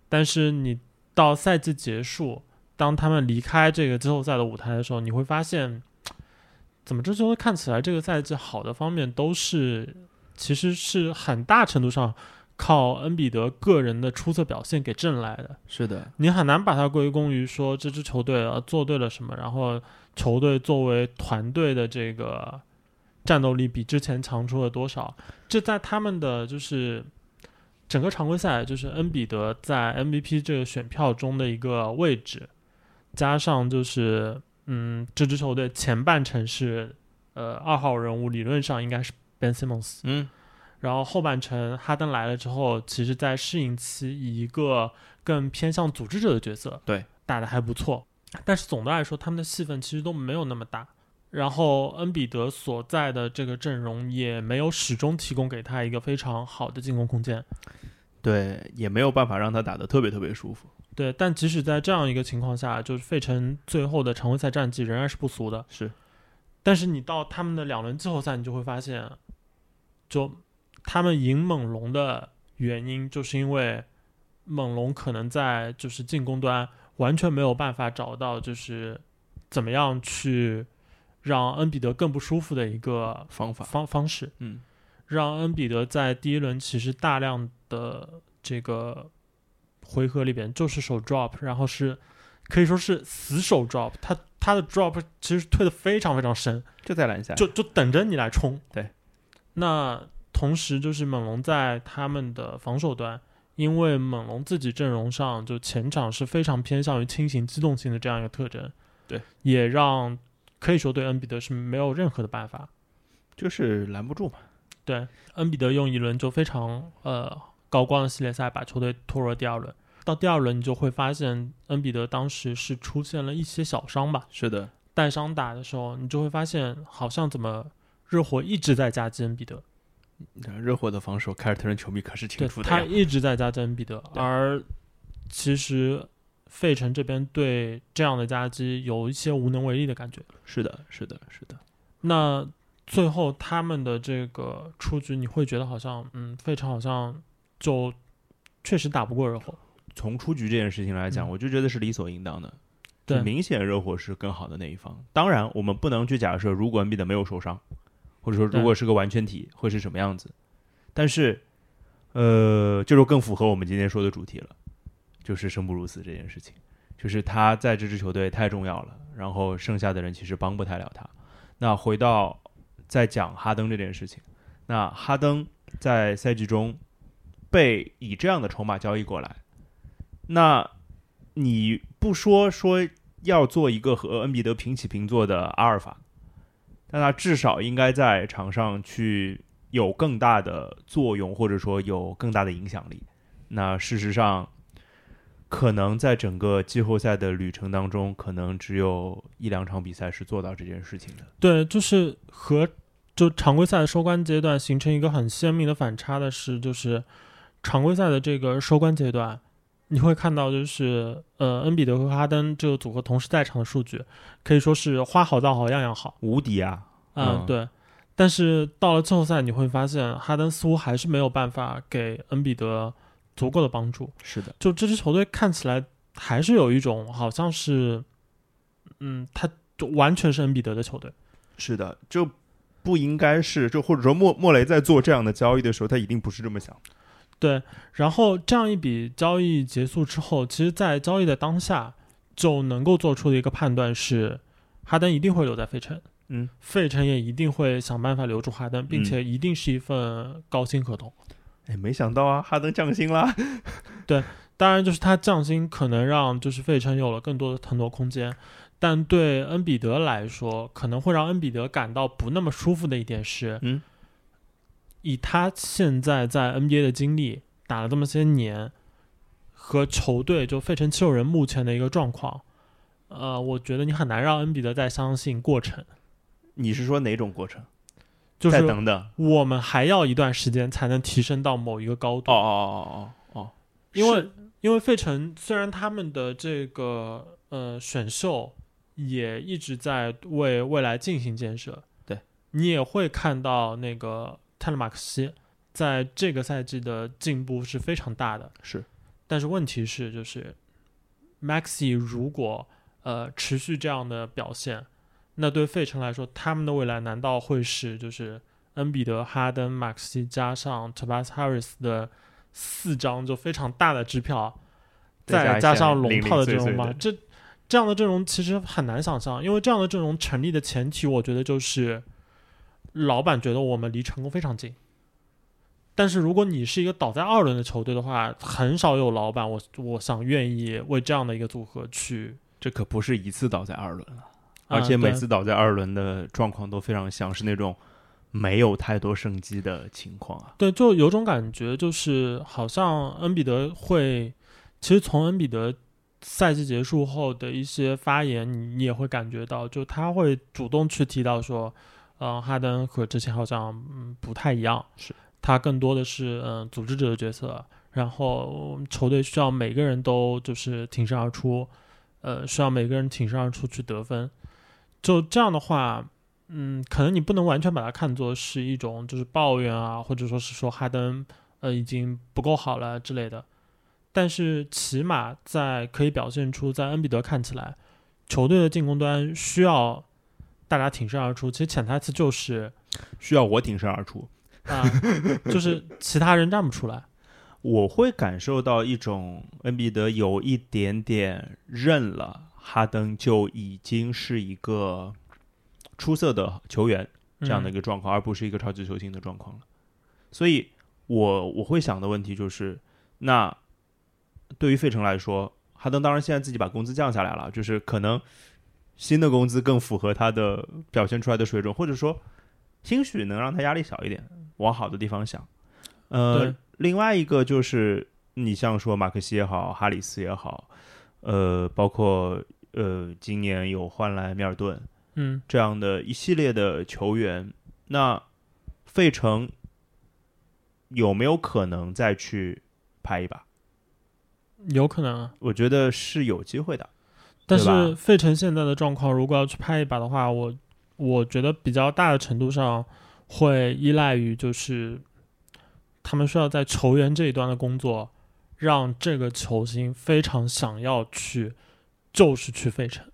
但是你到赛季结束，当他们离开这个季后赛的舞台的时候，你会发现，怎么这球队看起来这个赛季好的方面都是，其实是很大程度上靠恩比德个人的出色表现给挣来的。是的，你很难把它归功于说这支球队啊做对了什么，然后球队作为团队的这个战斗力比之前强出了多少。这在他们的就是整个常规赛，就是恩比德在 MVP 这个选票中的一个位置，加上就是嗯，这支球队前半程是呃二号人物，理论上应该是 Ben Simmons，嗯，然后后半程哈登来了之后，其实在适应期以一个更偏向组织者的角色，对，打的还不错。但是总的来说，他们的戏份其实都没有那么大。然后恩比德所在的这个阵容也没有始终提供给他一个非常好的进攻空间。对，也没有办法让他打得特别特别舒服，对，但即使在这样一个情况下，就是费城最后的常规赛战绩仍然是不俗的。是，但是你到他们的两轮季后赛，你就会发现，就他们赢猛龙的原因，就是因为猛龙可能在就是进攻端完全没有办法找到就是怎么样去让恩比德更不舒服的一个方法，方方式，嗯，让恩比德在第一轮其实大量的这个回合里边就是手 drop，然后是可以说是死手 drop，他他的 drop 其实退的非常非常深，就在篮下，就就等着你来冲。对，那同时就是猛龙在他们的防守端，因为猛龙自己阵容上就前场是非常偏向于轻型机动性的这样一个特征，对，也让可以说对恩比德是没有任何的办法。就是拦不住嘛，对，恩比德用一轮就非常呃高光的系列赛把球队拖入了第二轮。到第二轮，你就会发现恩比德当时是出现了一些小伤吧，是的，带伤打的时候，你就会发现好像怎么热火一直在夹击恩比德，热火的防守，凯尔特人球迷可是挺对他服的他，一直在夹击恩比德，而其实费城这边对这样的夹击有一些无能为力的感觉。是的，是的，是的，那最后他们的这个出局，你会觉得好像，嗯，费城好像就确实打不过热火。从出局这件事情来讲，嗯我就觉得是理所应当的。对明显热火是更好的那一方。当然，我们不能去假设如果恩比德没有受伤，或者说如果是个完全体会是什么样子。但是，呃，这就更符合我们今天说的主题了，就是生不如死这件事情。就是他在这支球队太重要了，然后剩下的人其实帮不太了他。那回到再讲哈登这件事情，那哈登在赛季中被以这样的筹码交易过来，那你不说说要做一个和恩比德平起平坐的阿尔法，但他至少应该在场上去有更大的作用，或者说有更大的影响力。那事实上，可能在整个季后赛的旅程当中，可能只有一两场比赛是做到这件事情的。对，就是和就常规赛的收官阶段形成一个很鲜明的反差的是，就是常规赛的这个收官阶段，你会看到就是呃，恩比德和哈登这个组合同时在场的数据，可以说是花好造好，样样好无敌啊！啊、嗯对。但是到了季后赛，你会发现哈登似乎还是没有办法给恩比德足够的帮助。是的，就这支球队看起来还是有一种好像是，嗯，他就完全是恩比德的球队。是的，就不应该是，就或者说莫莫雷在做这样的交易的时候，他一定不是这么想。对，然后这样一笔交易结束之后，其实，在交易的当下就能够做出的一个判断是，哈登一定会留在费城，嗯，费城也一定会想办法留住哈登，并且一定是一份高薪合同。哎，没想到啊，哈登降薪啦。当然，就是他降薪可能让就是费城有了更多的腾挪空间，但对恩比德来说，可能会让恩比德感到不那么舒服的一点是，嗯，以他现在在 NBA 的经历，打了这么些年，和球队就费城七六人目前的一个状况，呃，我觉得你很难让恩比德再相信过程，你是说哪种过程？再就是等等。我们还要一段时间才能提升到某一个高度。哦哦哦哦哦，因为因为费城虽然他们的这个呃选秀也一直在为未来进行建设，对。你也会看到那个泰勒马克西在这个赛季的进步是非常大的，是，但是问题是就是 Maxi 如果呃持续这样的表现，那对费城来说，他们的未来难道会是就是恩比德、哈登、马克西加上 Tobias Harris 的四张就非常大的支票，再加上龙套的阵容吗？这这样的阵容其实很难想象，因为这样的阵容成立的前提，我觉得就是老板觉得我们离成功非常近。但是如果你是一个倒在二轮的球队的话，很少有老板我我想愿意为这样的一个组合去，这可不是一次倒在二轮了，啊而且每次倒在二轮的状况都非常像是那种没有太多生机的情况啊。对，就有种感觉，就是好像恩比德会，其实从恩比德赛季结束后的一些发言，你你也会感觉到，就他会主动去提到说，嗯、哈登和之前好像嗯不太一样，是他更多的是嗯、组织者的角色，然后球队需要每个人都就是挺身而出，呃，需要每个人挺身而出去得分，就这样的话，嗯，可能你不能完全把它看作是一种就是抱怨啊，或者说是说哈登呃已经不够好了之类的，但是起码在可以表现出在恩比德看起来，球队的进攻端需要大家挺身而出，其实潜台词就是需要我挺身而出，啊、就是其他人站不出来，我会感受到一种恩比德有一点点认了哈登就已经是一个出色的球员这样的一嗯个状况，而不是一个超级球星的状况了。所以我我会想的问题就是，那对于费城来说，哈登当然现在自己把工资降下来了，就是可能新的工资更符合他的表现出来的水准，或者说兴许能让他压力小一点，往好的地方想。呃，另外一个就是你像说马克西也好，哈里斯也好，呃，包括呃今年有换来米尔顿嗯这样的一系列的球员，那费城有没有可能再去拍一把？有可能啊。我觉得是有机会的。但是费城现在的状况，如果要去拍一把的话，我我觉得比较大的程度上会依赖于就是他们需要在球员这一端的工作，让这个球星非常想要去，就是去费城。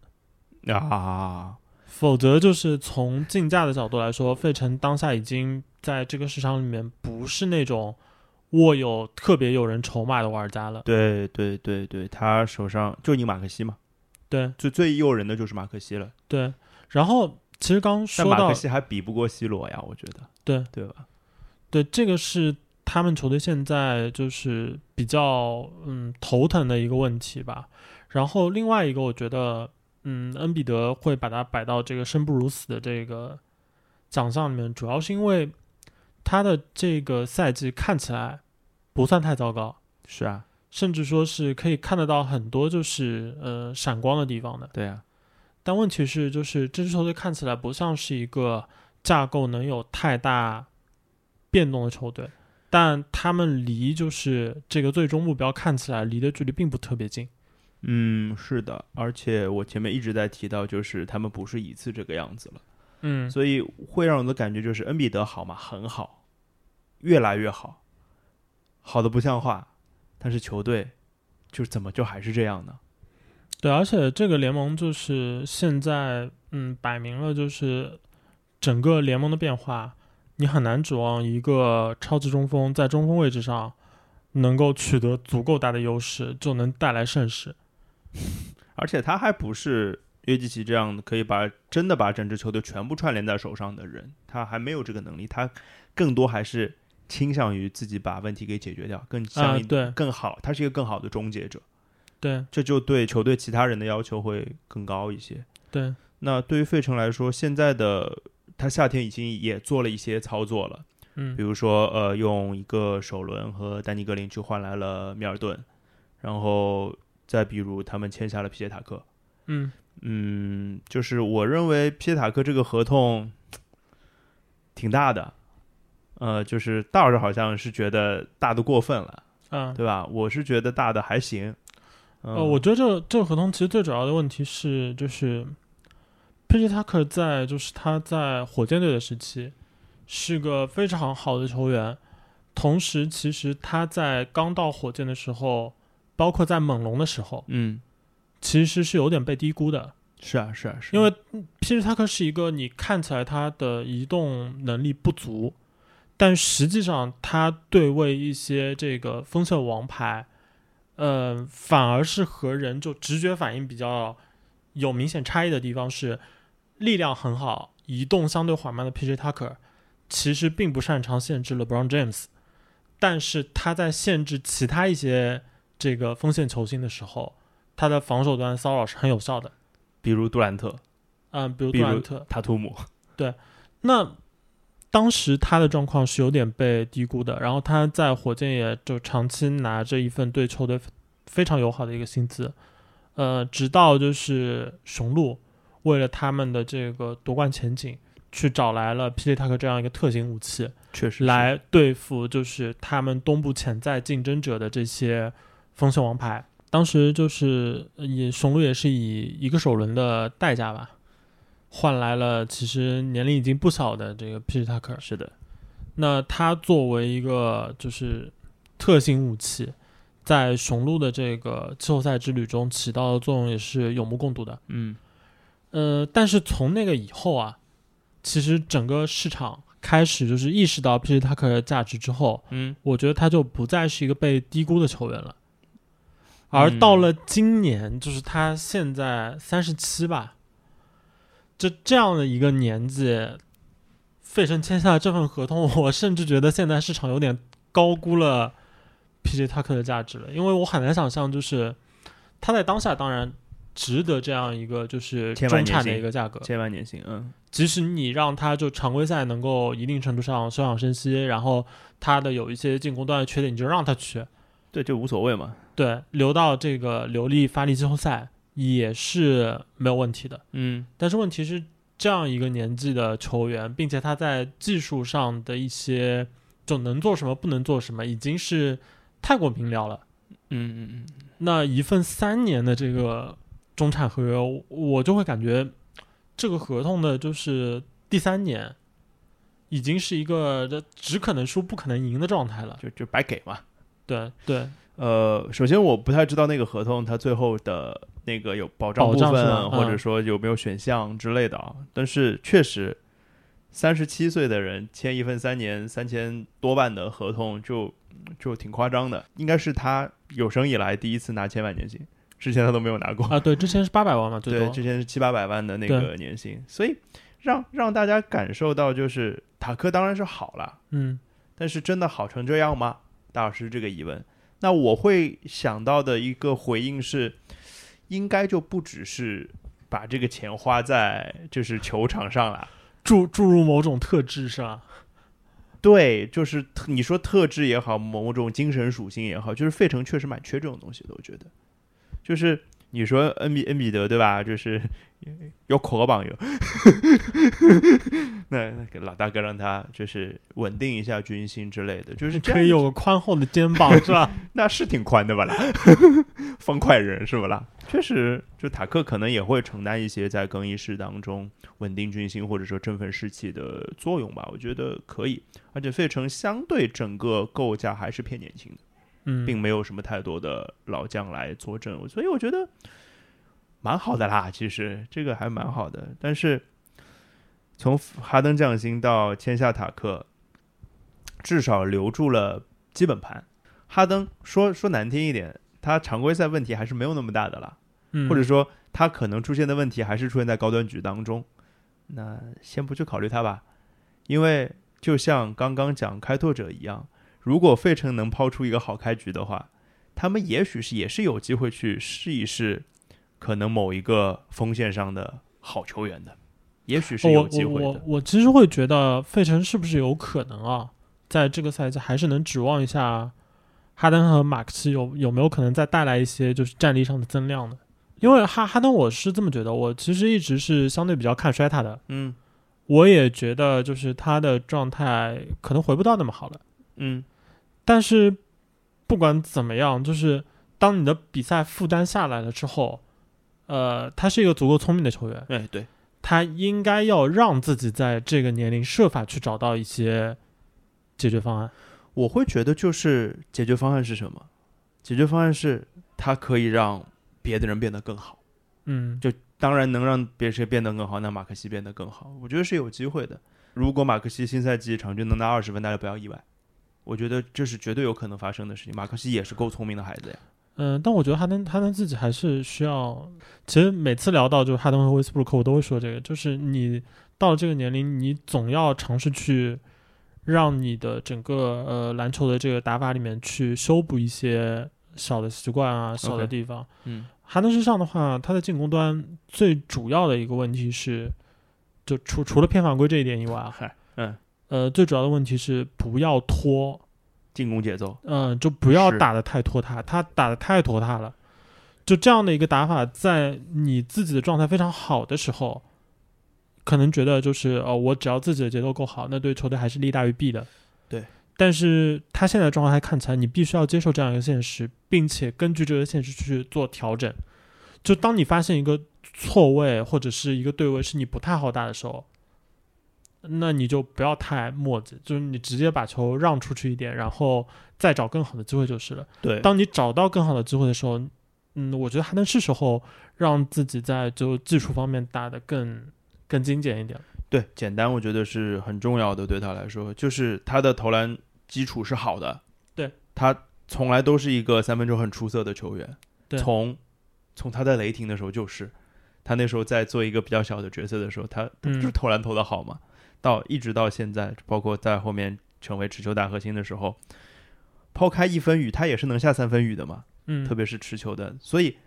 啊，否则就是从竞价的角度来说，费城当下已经在这个市场里面不是那种握有特别诱人筹码的玩家了。对对对对，他手上就你马克西嘛，对最最诱人的就是马克西了。对，然后其实刚说到马克西还比不过 C 罗呀，我觉得，对对吧？对，这个是他们球队现在就是比较嗯头疼的一个问题吧。然后另外一个，我觉得嗯，恩比德会把它摆到这个生不如死的这个奖项里面，主要是因为他的这个赛季看起来不算太糟糕，是啊，甚至说是可以看得到很多就是呃闪光的地方的。对啊，但问题是，就是这支球队看起来不像是一个架构能有太大变动的球队，但他们离就是这个最终目标看起来离的距离并不特别近。嗯，是的，而且我前面一直在提到，就是他们不是一次这个样子了，嗯，所以会让我的感觉就是恩比德好嘛，很好，越来越好，好的不像话，但是球队就怎么就还是这样呢？对，而且这个联盟就是现在，嗯，摆明了就是整个联盟的变化，你很难指望一个超级中锋在中锋位置上能够取得足够大的优势，就能带来盛世。而且他还不是约基奇这样可以把真的把整支球队全部串联在手上的人，他还没有这个能力，他更多还是倾向于自己把问题给解决掉，更像一、啊对更好，他是一个更好的终结者，对这就对球队其他人的要求会更高一些。对，那对于费城来说，现在的他夏天已经也做了一些操作了，嗯。比如说呃，用一个首轮和丹尼格林去换来了米尔顿，然后再比如他们签下了皮耶塔克，嗯嗯，就是我认为皮耶塔克这个合同挺大的，呃，就是大老师好像是觉得大的过分了，啊对吧？我是觉得大的还行。嗯、呃，我觉得这这个合同其实最主要的问题是，就是 PJ Tucker 在就是他在火箭队的时期是个非常好的球员，同时其实他在刚到火箭的时候，包括在猛龙的时候，嗯，其实是有点被低估的。是啊，是啊，是啊，因为 PJ Tucker 是一个你看起来他的移动能力不足，但实际上他对位一些这个锋线王牌，呃，反而是和人就直觉反应比较有明显差异的地方是，力量很好，移动相对缓慢的 PJ Tucker，其实并不擅长限制 LeBron James，但是他在限制其他一些这个锋线球星的时候，他的防守端骚扰是很有效的。比如杜兰特，嗯，比如比如杜兰特，塔图姆，对。那当时他的状况是有点被低估的，然后他在火箭也就长期拿着一份对球队非常友好的一个薪资，呃，直到就是雄鹿为了他们的这个夺冠前景，去找来了霹雳塔克这样一个特型武器，确实来对付就是他们东部潜在竞争者的这些锋线王牌。当时就是呃以雄鹿也是以一个首轮的代价吧，换来了其实年龄已经不小的这个皮尔塔克。是的，那他作为一个就是特型武器，在雄鹿的这个季后赛之旅中起到的作用也是有目共睹的。嗯呃，但是从那个以后啊，其实整个市场开始就是意识到皮尔塔克的价值之后，嗯，我觉得他就不再是一个被低估的球员了。而到了今年，就是他现在三十七吧，这这样的一个年纪，费城签下这份合同，我甚至觉得现在市场有点高估了 PJ 塔克的价值了，因为我很难想象，就是他在当下当然值得这样一个就是中产的一个价格，千万年薪，嗯。即使你让他就常规赛能够一定程度上休养生息，然后他的有一些进攻端的缺点，你就让他去，对，就无所谓嘛，对，留到这个留力发力季后赛也是没有问题的。嗯但是问题是，这样一个年纪的球员，并且他在技术上的一些就能做什么不能做什么，已经是太过明了了。嗯嗯嗯，那一份三年的这个中产合约，我就会感觉这个合同的就是第三年，已经是一个这只可能输不可能赢的状态了。就就白给嘛。对对，呃，首先我不太知道那个合同它最后的那个有保障保部分，或者嗯说有没有选项之类的啊。但是确实，三十七岁的人签一份三年三千多万的合同就，就挺夸张的。应该是他有生以来第一次拿千万年薪，之前他都没有拿过。啊，对，之前是八百万嘛，对，之前是七八百万的那个年薪，所以让让大家感受到就是塔克当然是好了，嗯但是真的好成这样吗？大老师这个疑问。那我会想到的一个回应是，应该就不只是把这个钱花在就是球场上了。注注入某种特质是吧？对，就是你说特质也好，某种精神属性也好，就是费城确实蛮缺这种东西的。我觉得，就是你说恩比恩比德对吧？就是有口个榜友，那那个老大哥让他就是稳定一下军心之类的，就是可以有个宽厚的肩膀 是吧？那是挺宽的吧啦，方块人是不啦？确实，就塔克可能也会承担一些在更衣室当中稳定军心或者说振奋士气的作用吧，我觉得可以。而且费城相对整个构架还是偏年轻的，嗯，并没有什么太多的老将来坐镇，所以我觉得蛮好的啦。其实这个还蛮好的，但是从哈登降薪到签下塔克，至少留住了基本盘。哈登说说难听一点，他常规赛问题还是没有那么大的啦，嗯或者说他可能出现的问题还是出现在高端局当中。那先不去考虑他吧，因为就像刚刚讲开拓者一样，如果费城能抛出一个好开局的话，他们也许是也是有机会去试一试，可能某一个锋线上的好球员的，也许是有机我我会的。我其实会觉得费城是不是有可能啊，在这个赛季还是能指望一下哈登和马克西有有没有可能再带来一些就是战力上的增量呢？因为哈哈登我是这么觉得，我其实一直是相对比较看衰他的，嗯我也觉得就是他的状态可能回不到那么好了。嗯但是不管怎么样，就是当你的比赛负担下来了之后，呃，他是一个足够聪明的球员，哎对，他应该要让自己在这个年龄设法去找到一些解决方案。我会觉得就是解决方案是什么？解决方案是他可以让别的人变得更好。嗯，就当然能让别谁变得更好，那马克西变得更好，我觉得是有机会的。如果马克西新赛季场均能拿二十分，大家不要意外。我觉得这是绝对有可能发生的事情。马克西也是够聪明的孩子呀。嗯，但我觉得哈登哈登自己还是需要。其实每次聊到就是哈登和威斯布鲁克，我都会说这个，就是你到了这个年龄，你总要尝试去让你的整个呃篮球的这个打法里面去修补一些小的习惯啊、小的地方。嗯哈登身上的话，他的进攻端最主要的一个问题是，就除除了偏犯规这一点以外啊，嗨，嗯，呃，最主要的问题是不要拖，进攻节奏，嗯、就不要打得太拖沓，他打得太拖沓了。就这样的一个打法，在你自己的状态非常好的时候，可能觉得就是哦，我只要自己的节奏够好，那对球队还是利大于弊的。对。但是他现在的状态看起来，你必须要接受这样一个现实，并且根据这个现实去做调整。就当你发现一个错位或者是一个对位是你不太好打的时候，那你就不要太磨叽，就是你直接把球让出去一点，然后再找更好的机会就是了。对当你找到更好的机会的时候，嗯，我觉得还能是时候让自己在就技术方面打得更更精简一点。对，简单我觉得是很重要的，对他来说，就是他的投篮基础是好的，对。他从来都是一个三分球很出色的球员，对。从从他在雷霆的时候就是，他那时候在做一个比较小的角色的时候，他他不是嗯。投篮投的好嘛，到一直到现在，包括在后面成为持球大核心的时候，抛开一分雨，他也是能下三分雨的嘛，嗯，特别是持球的，所以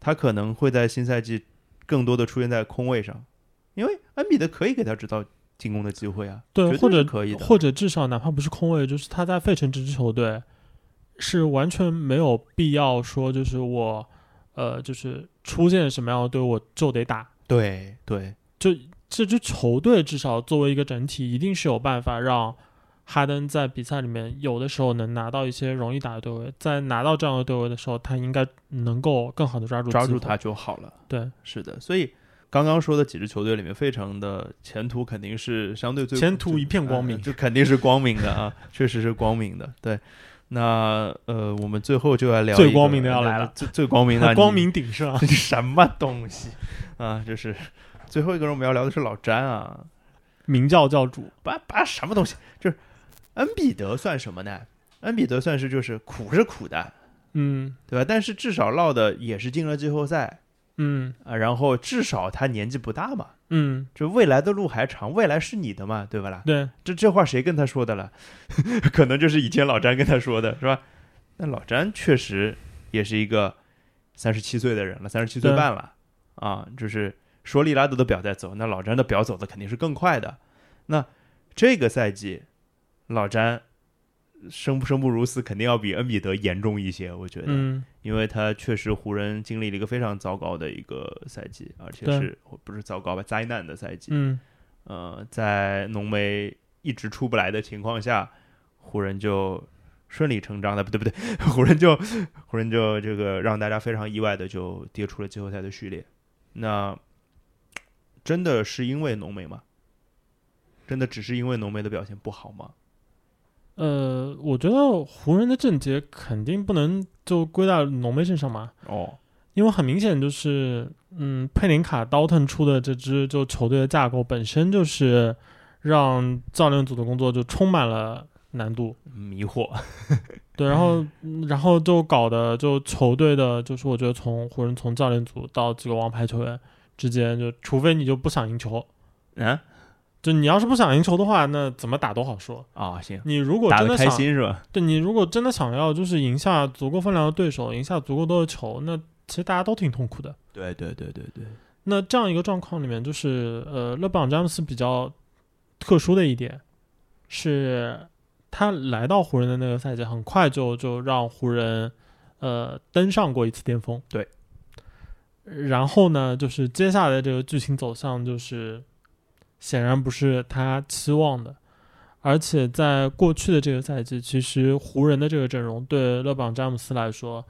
他可能会在新赛季更多的出现在空位上，因为恩比德可以给他制造进攻的机会啊，对，或者可以的，或者至少哪怕不是空位，就是他在费城这支球队是完全没有必要说，就是我呃，就是出现什么样的队我就得打。对对这支球队至少作为一个整体，一定是有办法让哈登在比赛里面有的时候能拿到一些容易打的对位，在拿到这样的对位的时候，他应该能够更好的抓住抓住他。就好了。对，是的，所以刚刚说的几支球队里面，费城的前途肯定是相对最前途一片光明呃这肯定是光明的啊，确实是光明的。对，那呃，我们最后就来聊最光明的要来了，最最光明的 光明鼎盛，这是什么东西啊？就是最后一个人我们要聊的是老詹啊，明教教主。把把什么东西？就是恩比德算什么呢？恩比德算是就是苦是苦的，嗯对吧？但是至少落的也是进了季后赛嗯啊，然后至少他年纪不大嘛，嗯，就未来的路还长，未来是你的嘛，对吧啦？对，这这话谁跟他说的了？可能就是以前老詹跟他说的，是吧？那老詹确实也是一个三十七岁的人了，三十七岁半了啊，就是说利拉德的表在走，那老詹的表走的肯定是更快的。那这个赛季，老詹生不生不如死，肯定要比恩比德严重一些，我觉得。嗯因为他确实湖人经历了一个非常糟糕的一个赛季，而且是不是糟糕吧，灾难的赛季。嗯呃，在浓眉一直出不来的情况下，湖人就顺理成章的，不对不对，湖人就湖人就这个让大家非常意外的就跌出了季后赛的序列。那真的是因为浓眉吗？真的只是因为浓眉的表现不好吗？呃，我觉得湖人的症结肯定不能就归到浓眉身上嘛，哦，因为很明显就是，嗯，佩林卡刀腾出的这支就球队的架构本身就是让教练组的工作就充满了难度。迷惑。对，然后嗯 然后就搞的就球队的，就是我觉得从湖人从教练组到几个王牌球员之间，就除非你就不想赢球，啊，就你要是不想赢球的话，那怎么打都好说。啊，行，你如果真的想，心是吧？对你如果真的想要就是赢下足够分量的对手，赢下足够多的球，那其实大家都挺痛苦的。对对对对对，那这样一个状况里面，就是呃，勒布朗詹姆斯比较特殊的一点是，他来到湖人的那个赛季，很快就就让湖人呃登上过一次巅峰。对。然后呢，就是接下来这个剧情走向，就是显然不是他期望的。而且在过去的这个赛季，其实湖人的这个阵容对勒布朗詹姆斯来说，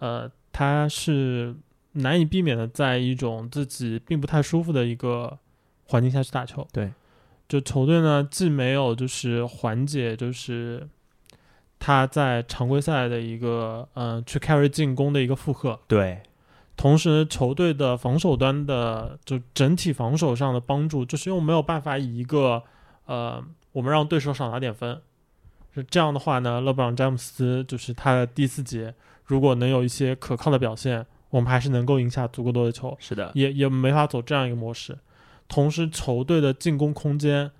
呃，他是难以避免的在一种自己并不太舒服的一个环境下去打球。对，就球队呢，既没有就是缓解，就是他在常规赛的一个嗯、呃去 carry 进攻的一个负荷，对同时球队的防守端的就整体防守上的帮助，就是又没有办法以一个呃我们让对手少拿点分，是这样的话呢，勒布朗詹姆斯就是他的第四节如果能有一些可靠的表现，我们还是能够赢下足够多的球。是的，也也没法走这样一个模式。同时，球队的进攻空间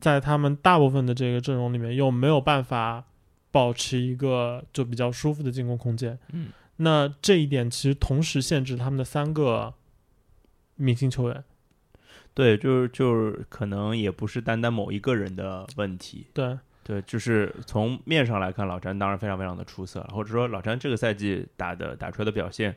在他们大部分的这个阵容里面又没有办法保持一个就比较舒服的进攻空间。嗯，那这一点其实同时限制他们的三个明星球员。对，就是就是可能也不是单单某一个人的问题，对，对，就是从面上来看，老詹当然非常非常的出色，或者说老詹这个赛季打的打出来的表现，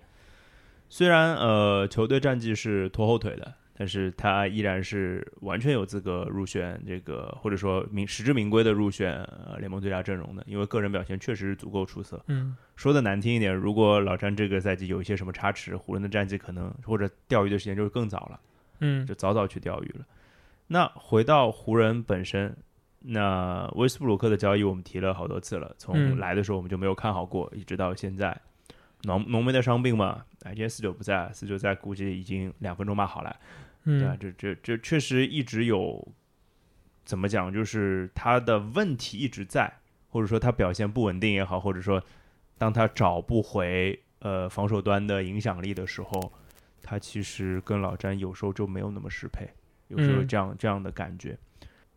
虽然呃球队战绩是拖后腿的，但是他依然是完全有资格入选这个或者说名实至名归的入选呃联盟最佳阵容的，因为个人表现确实足够出色。嗯，说的难听一点，如果老詹这个赛季有一些什么差池，湖人的战绩可能或者钓鱼的时间就是更早了。嗯就早早去钓鱼了。那回到湖人本身，那威斯布鲁克的交易我们提了好多次了，从嗯来的时候我们就没有看好过，一直到现在。浓浓眉的伤病嘛，哎，今天四九不在，四九在估计已经两分钟吧好了，对吧？嗯这这这确实一直有，怎么讲，就是他的问题一直在，或者说他表现不稳定也好，或者说当他找不回呃防守端的影响力的时候，他其实跟老詹有时候就没有那么适配，有时候嗯这样、这样的感觉。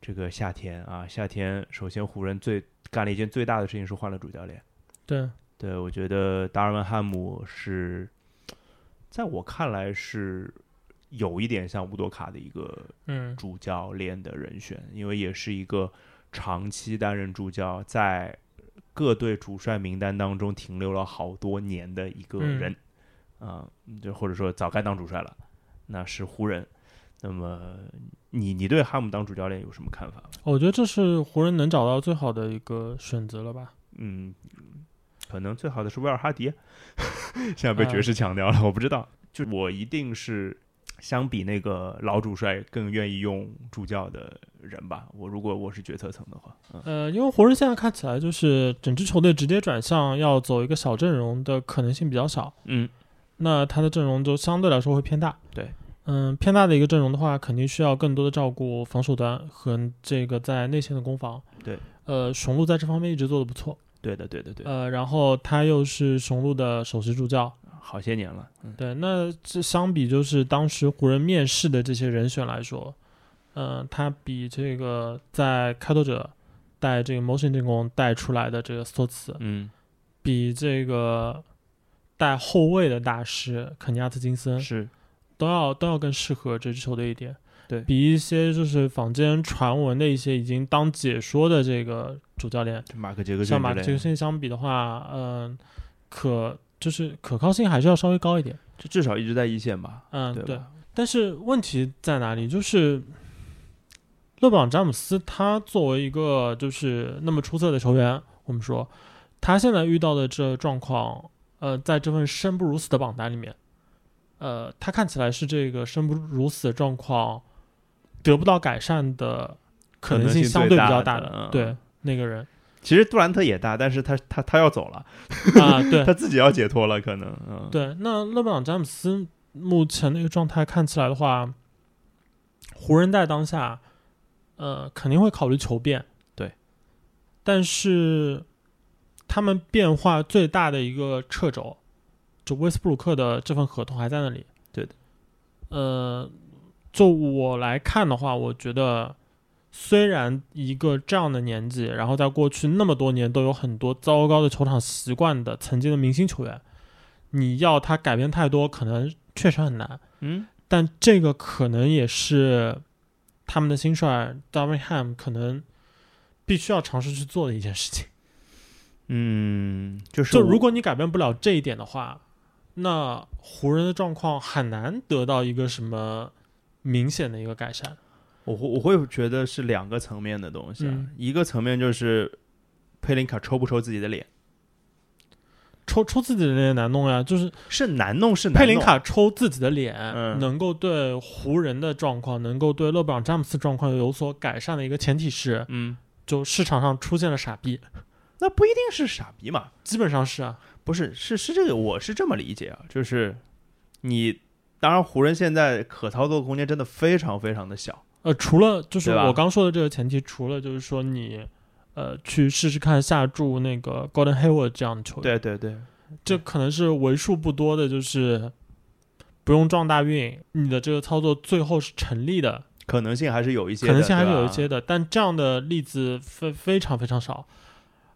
这个夏天啊，夏天首先湖人最干了一件最大的事情是换了主教练。对，对，我觉得达尔文汉姆是，在我看来是有一点像乌多卡的一个嗯主教练的人选，因为也是一个长期担任助教，在各队主帅名单当中停留了好多年的一个嗯人，啊、就或者说早该当主帅了，那是湖人。那么你你对哈姆当主教练有什么看法？我觉得这是湖人能找到最好的一个选择了吧。嗯，可能最好的是威尔哈迪，现在被嗯爵士抢掉了，我不知道。就我一定是相比那个老主帅更愿意用助教的人吧。我如果我是决策层的话，嗯，呃，因为湖人现在看起来就是整支球队直接转向要走一个小阵容的可能性比较小，嗯，那他的阵容就相对来说会偏大。对，嗯，偏大的一个阵容的话，肯定需要更多的照顾防守端和这个在内线的攻防。对，呃，雄鹿在这方面一直做的不错。对的，对的，对，呃，然后他又是雄鹿的首席助教。好些年了，嗯，对，那这相比就是当时湖人面试的这些人选来说，嗯、他比这个在开拓者带这个 motion 进攻带出来的这个索茨，嗯，比这个带后卫的大师肯尼亚特金森是，都要都要更适合这支球队一点。对。比一些就是坊间传闻的一些已经当解说的这个主教练，马克杰克逊像马克杰克逊相比的话，嗯、可就是可靠性还是要稍微高一点。就至少一直在一线吧，嗯，对。对？但是问题在哪里？就是勒布朗詹姆斯他作为一个就是那么出色的球员，我们说他现在遇到的这状况，呃，在这份生不如死的榜单里面，呃，他看起来是这个生不如死的状况得不到改善的可能性相对比较大的嗯对那个人其实杜兰特也大，但是他他他要走了，啊，对 他自己要解脱了，可能，嗯，对，那勒布朗詹姆斯目前那个状态看起来的话，湖人在当下，呃，肯定会考虑求变。对，但是他们变化最大的一个掣肘，就威斯布鲁克的这份合同还在那里。对的。呃，就我来看的话，我觉得虽然一个这样的年纪，然后在过去那么多年都有很多糟糕的球场习惯的曾经的明星球员，你要他改变太多，可能确实很难。嗯，但这个可能也是他们的新帅 Darvin Ham 可能必须要尝试去做的一件事情。嗯，就是就如果你改变不了这一点的话，那湖人的状况很难得到一个什么明显的一个改善。我会我会觉得是两个层面的东西啊，嗯。一个层面就是佩林卡抽不抽自己的脸，抽抽自己的脸难弄呀，就是是难弄是难弄。佩林卡抽自己的脸，嗯。能够对湖人的状况，能够对勒布朗詹姆斯状况有所改善的一个前提是，嗯，就市场上出现了傻逼，那不一定是傻逼嘛，基本上是啊，不是是是这个，我是这么理解啊，就是你当然湖人现在可操作空间真的非常非常的小，呃，除了就是我刚说的这个前提，除了就是说你呃去试试看下注那个 Golden Hayward 这样的球员，对对对，这可能是为数不多的，就是不用撞大运，你的这个操作最后是成立的，可能性还是有一些，可能性还是有一些的，但这样的例子非非常非常少，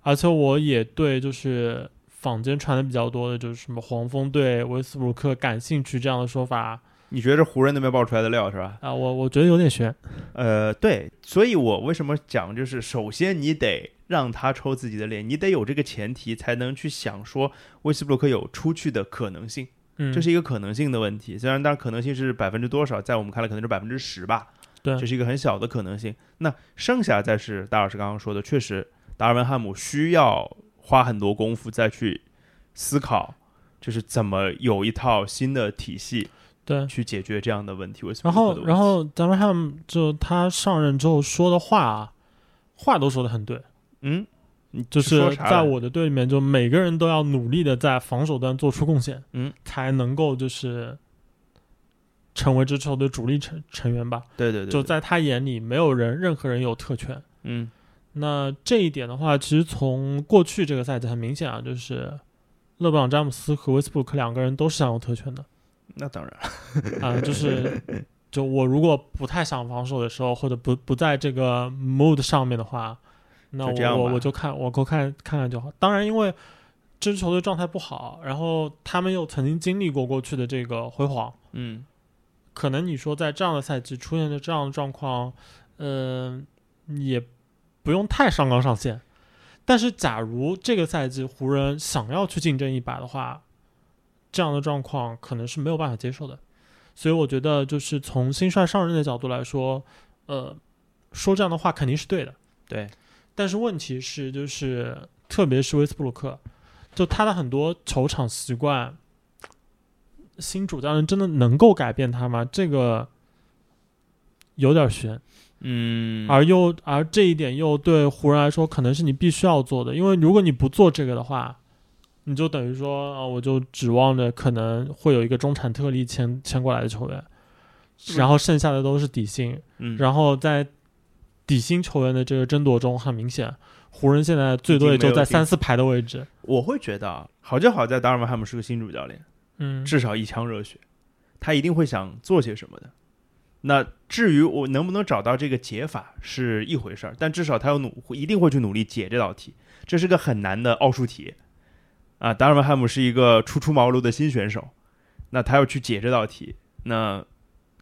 而且我也对就是坊间传的比较多的，就是什么黄蜂对威斯布鲁克感兴趣这样的说法你觉得是湖人那边爆出来的料是吧？啊，我我觉得有点悬。呃，对，所以我为什么讲，就是首先你得让他抽自己的脸，你得有这个前提，才能去想说威斯布鲁克有出去的可能性，嗯，这是一个可能性的问题。虽然当然可能性是百分之多少，在我们看来可能是百分之十吧，对这是一个很小的可能性。那剩下再是大老师刚刚说的，确实达尔文汉姆需要花很多功夫再去思考，就是怎么有一套新的体系对。去解决这样的问题。然后，然后咱们汉就他上任之后说的话啊，话都说的很对，嗯，就是在我的队里面，就每个人都要努力的在防守端做出贡献，嗯，才能够就是成为这支球队主力成成员吧。对对对，对就在他眼里，没有人任何人有特权。嗯那这一点的话，其实从过去这个赛季很明显啊，就是勒布朗詹姆斯和威斯布鲁克两个人都是享有特权的那当然，啊、就是就我如果不太想防守的时候，或者不不在这个 mood 上面的话，那我我就看我够看看看就好。当然，因为这支球队状态不好，然后他们又曾经经历过过去的这个辉煌，嗯可能你说在这样的赛季出现的这样的状况，嗯、也不用太上纲上线。但是，假如这个赛季湖人想要去竞争一把的话，这样的状况可能是没有办法接受的。所以，我觉得就是从新帅上任的角度来说，呃，说这样的话肯定是对的。对，但是问题是，就是特别是威斯布鲁克，就他的很多球场习惯，新主教练真的能够改变他吗？这个有点悬，嗯，而又而这一点又对湖人来说，可能是你必须要做的，因为如果你不做这个的话，你就等于说啊，我就指望着可能会有一个中产特例签签过来的球员，然后剩下的都是底薪，嗯，然后在底薪球员的这个争夺中，很明显，湖人现在最多也就在三四排的位置。我会觉得啊，好就好在达尔文汉姆是个新主教练，嗯，至少一腔热血，他一定会想做些什么的。那至于我能不能找到这个解法是一回事儿，但至少他要努，一定会去努力解这道题。这是个很难的奥数题啊！达尔文汉姆是一个初出茅庐的新选手，那他要去解这道题，那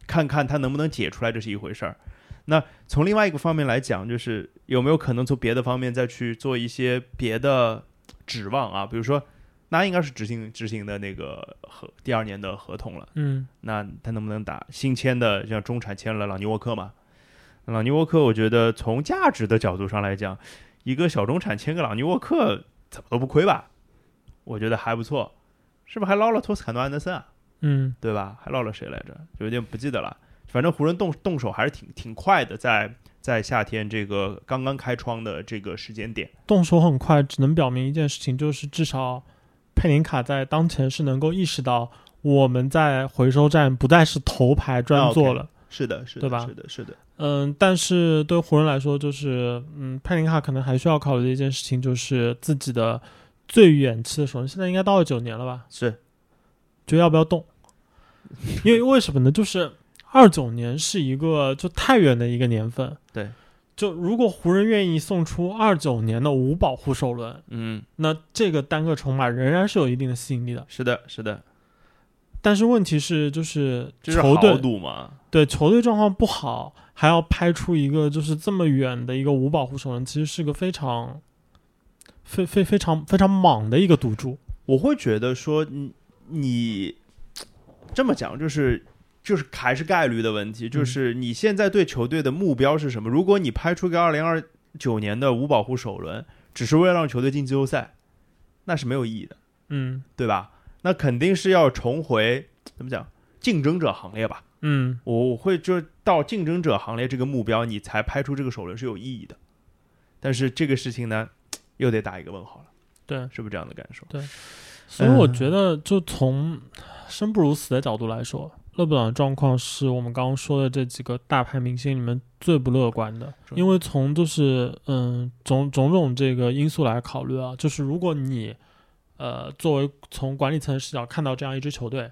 看看他能不能解出来，这是一回事儿。那从另外一个方面来讲，就是有没有可能从别的方面再去做一些别的指望啊？比如说，那应该是执行执行的那个合第二年的合同了。嗯那他能不能打新签的，像中产签了朗尼沃克嘛？朗尼沃克，我觉得从价值的角度上来讲，一个小中产签个朗尼沃克怎么都不亏吧？我觉得还不错，是不是还捞了托斯卡诺安德森啊？嗯对吧？还捞了谁来着？有点不记得了。反正湖人动动手还是挺挺快的，在在夏天这个刚刚开窗的这个时间点。动手很快，只能表明一件事情，就是至少佩林卡在当前是能够意识到我们在回收站不再是头牌专做了。是的，是的，对吧是的，是的。嗯，但是对湖人来说，就是嗯，佩林卡可能还需要考虑的一件事情，就是自己的最远期的首轮，现在应该到了九年了吧？是，就要不要动？因为为什么呢？就是二九年是一个就太远的一个年份。对，就如果湖人愿意送出二九年的无保护首轮，嗯，那这个单个筹码仍然是有一定的吸引力的。是的，是的，但是问题是，就是球队赌嘛。对球队状况不好，还要拍出一个就是这么远的一个无保护首轮，其实是个非常非非非常非常莽的一个赌注。我会觉得说，你你这么讲，就是就是还是概率的问题，就是你现在对球队的目标是什么？如果你拍出个二零二九年的无保护首轮，只是为了让球队进季后赛，那是没有意义的，嗯对吧？那肯定是要重回怎么讲竞争者行列吧？嗯，我我会就到竞争者行列这个目标，你才拍出这个首轮是有意义的。但是这个事情呢，又得打一个问号了，对。是不是这样的感受？对所以我觉得，就从生不如死的角度来说，勒布朗的状况是我们刚刚说的这几个大牌明星里面最不乐观的。因为从就是嗯种种种这个因素来考虑啊，就是如果你呃作为从管理层视角看到这样一支球队，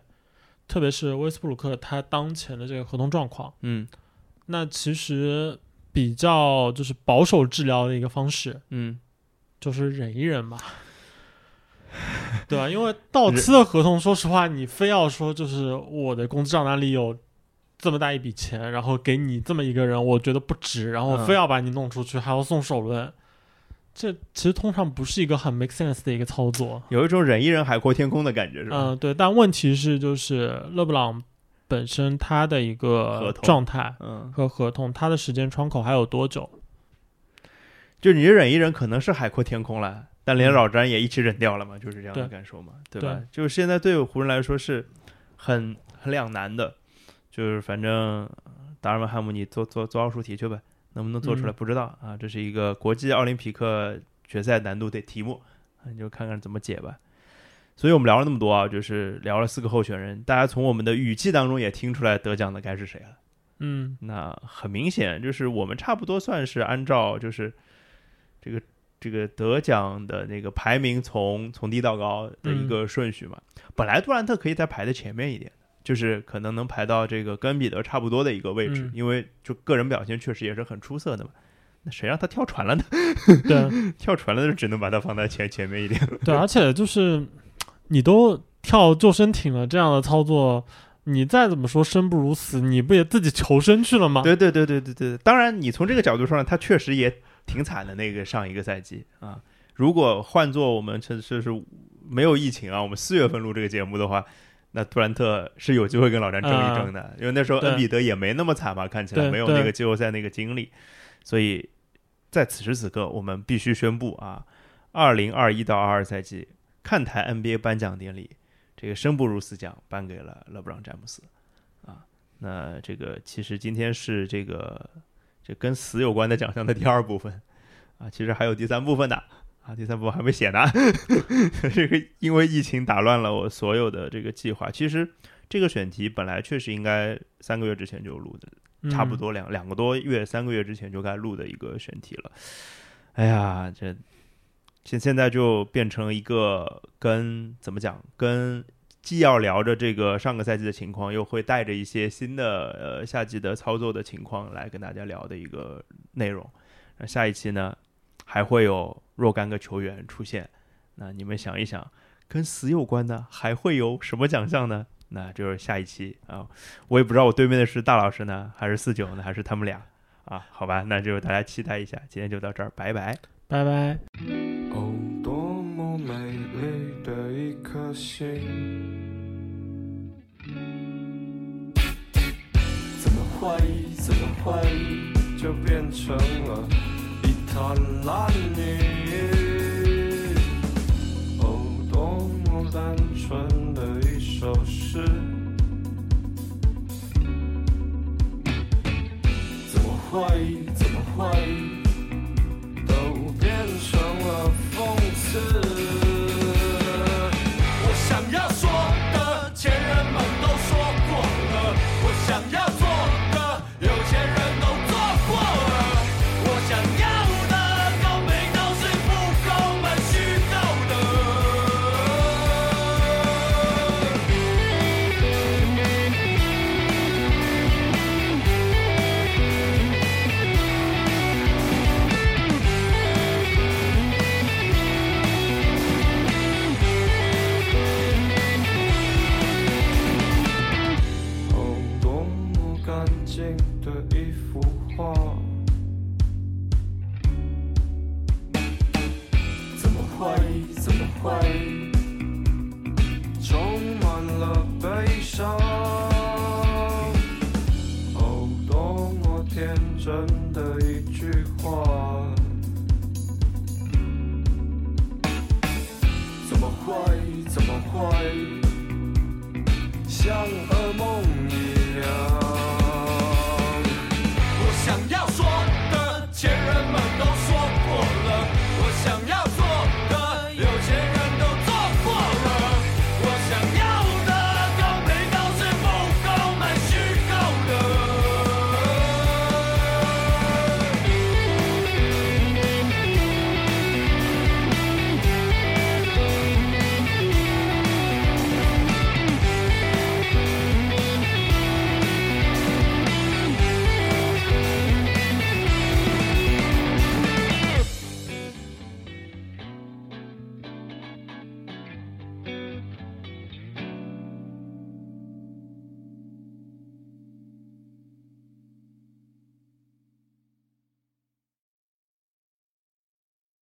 特别是威斯布鲁克他当前的这个合同状况，嗯那其实比较就是保守治疗的一个方式，嗯，就是忍一忍吧，对吧？因为到期的合同，说实话，你非要说就是我的工资账单里有这么大一笔钱，然后给你这么一个人，我觉得不值，然后嗯非要把你弄出去，还要送首轮，这其实通常不是一个很 make sense 的一个操作。有一种忍一忍海阔天空的感觉，是吧？嗯，对。但问题是，就是勒布朗本身他的一个状态嗯，和合同，他的时间窗口还有多久？就你忍一忍，可能是海阔天空了，但连嗯老詹也一起忍掉了嘛，就是这样的感受嘛，对吧？对就是现在对湖人来说是很很两难的，就是反正达尔文汉姆你做做做奥数题去呗，能不能做出来嗯不知道、啊，这是一个国际奥林匹克决赛难度的题目，啊你就看看怎么解吧。所以我们聊了那么多啊，就是聊了四个候选人，大家从我们的语气当中也听出来得奖的该是谁了。嗯那很明显，就是我们差不多算是按照就是这个这个得奖的那个排名从从低到高的一个顺序嘛。本来杜兰特可以再排在前面一点，就是可能能排到这个跟彼得差不多的一个位置，嗯因为就个人表现确实也是很出色的嘛。那谁让他跳船了呢？对。跳船了就只能把他放在前前面一点。对，而且就是你都跳救生艇了，这样的操作，你再怎么说生不如死，你不也自己求生去了吗？对对对对对对，当然你从这个角度上，他确实也挺惨的。那个上一个赛季啊，如果换做我们这这是没有疫情啊，我们四月份录这个节目的话，那杜兰特是有机会跟老詹争一争的，因为那时候恩比德也没那么惨嘛，看起来没有那个季后赛那个经历，所以在此时此刻，我们必须宣布啊，二零二一到二二赛季看台 NBA 颁奖典礼，这个生不如死奖颁给了勒布朗詹姆斯啊。那这个其实今天是这个这跟死有关的奖项的第二部分啊，其实还有第三部分的啊，第三部分还没写呢。这个因为疫情打乱了我所有的这个计划。其实这个选题本来确实应该三个月之前就录的，嗯差不多两两个多月、三个月之前就该录的一个选题了。哎呀，这现现在就变成一个跟怎么讲，跟既要聊着这个上个赛季的情况，又会带着一些新的呃夏季的操作的情况来跟大家聊的一个内容。那下一期呢，还会有若干个球员出现。那你们想一想，跟死有关的还会有什么奖项呢？那就是下一期啊，我也不知道我对面的是大老师呢，还是四九呢，还是他们俩啊？好吧，那就大家期待一下。今天就到这儿，拜拜。拜拜。哦，多么美丽的一颗心！怀疑，怎么怀疑，就变成了一滩烂泥。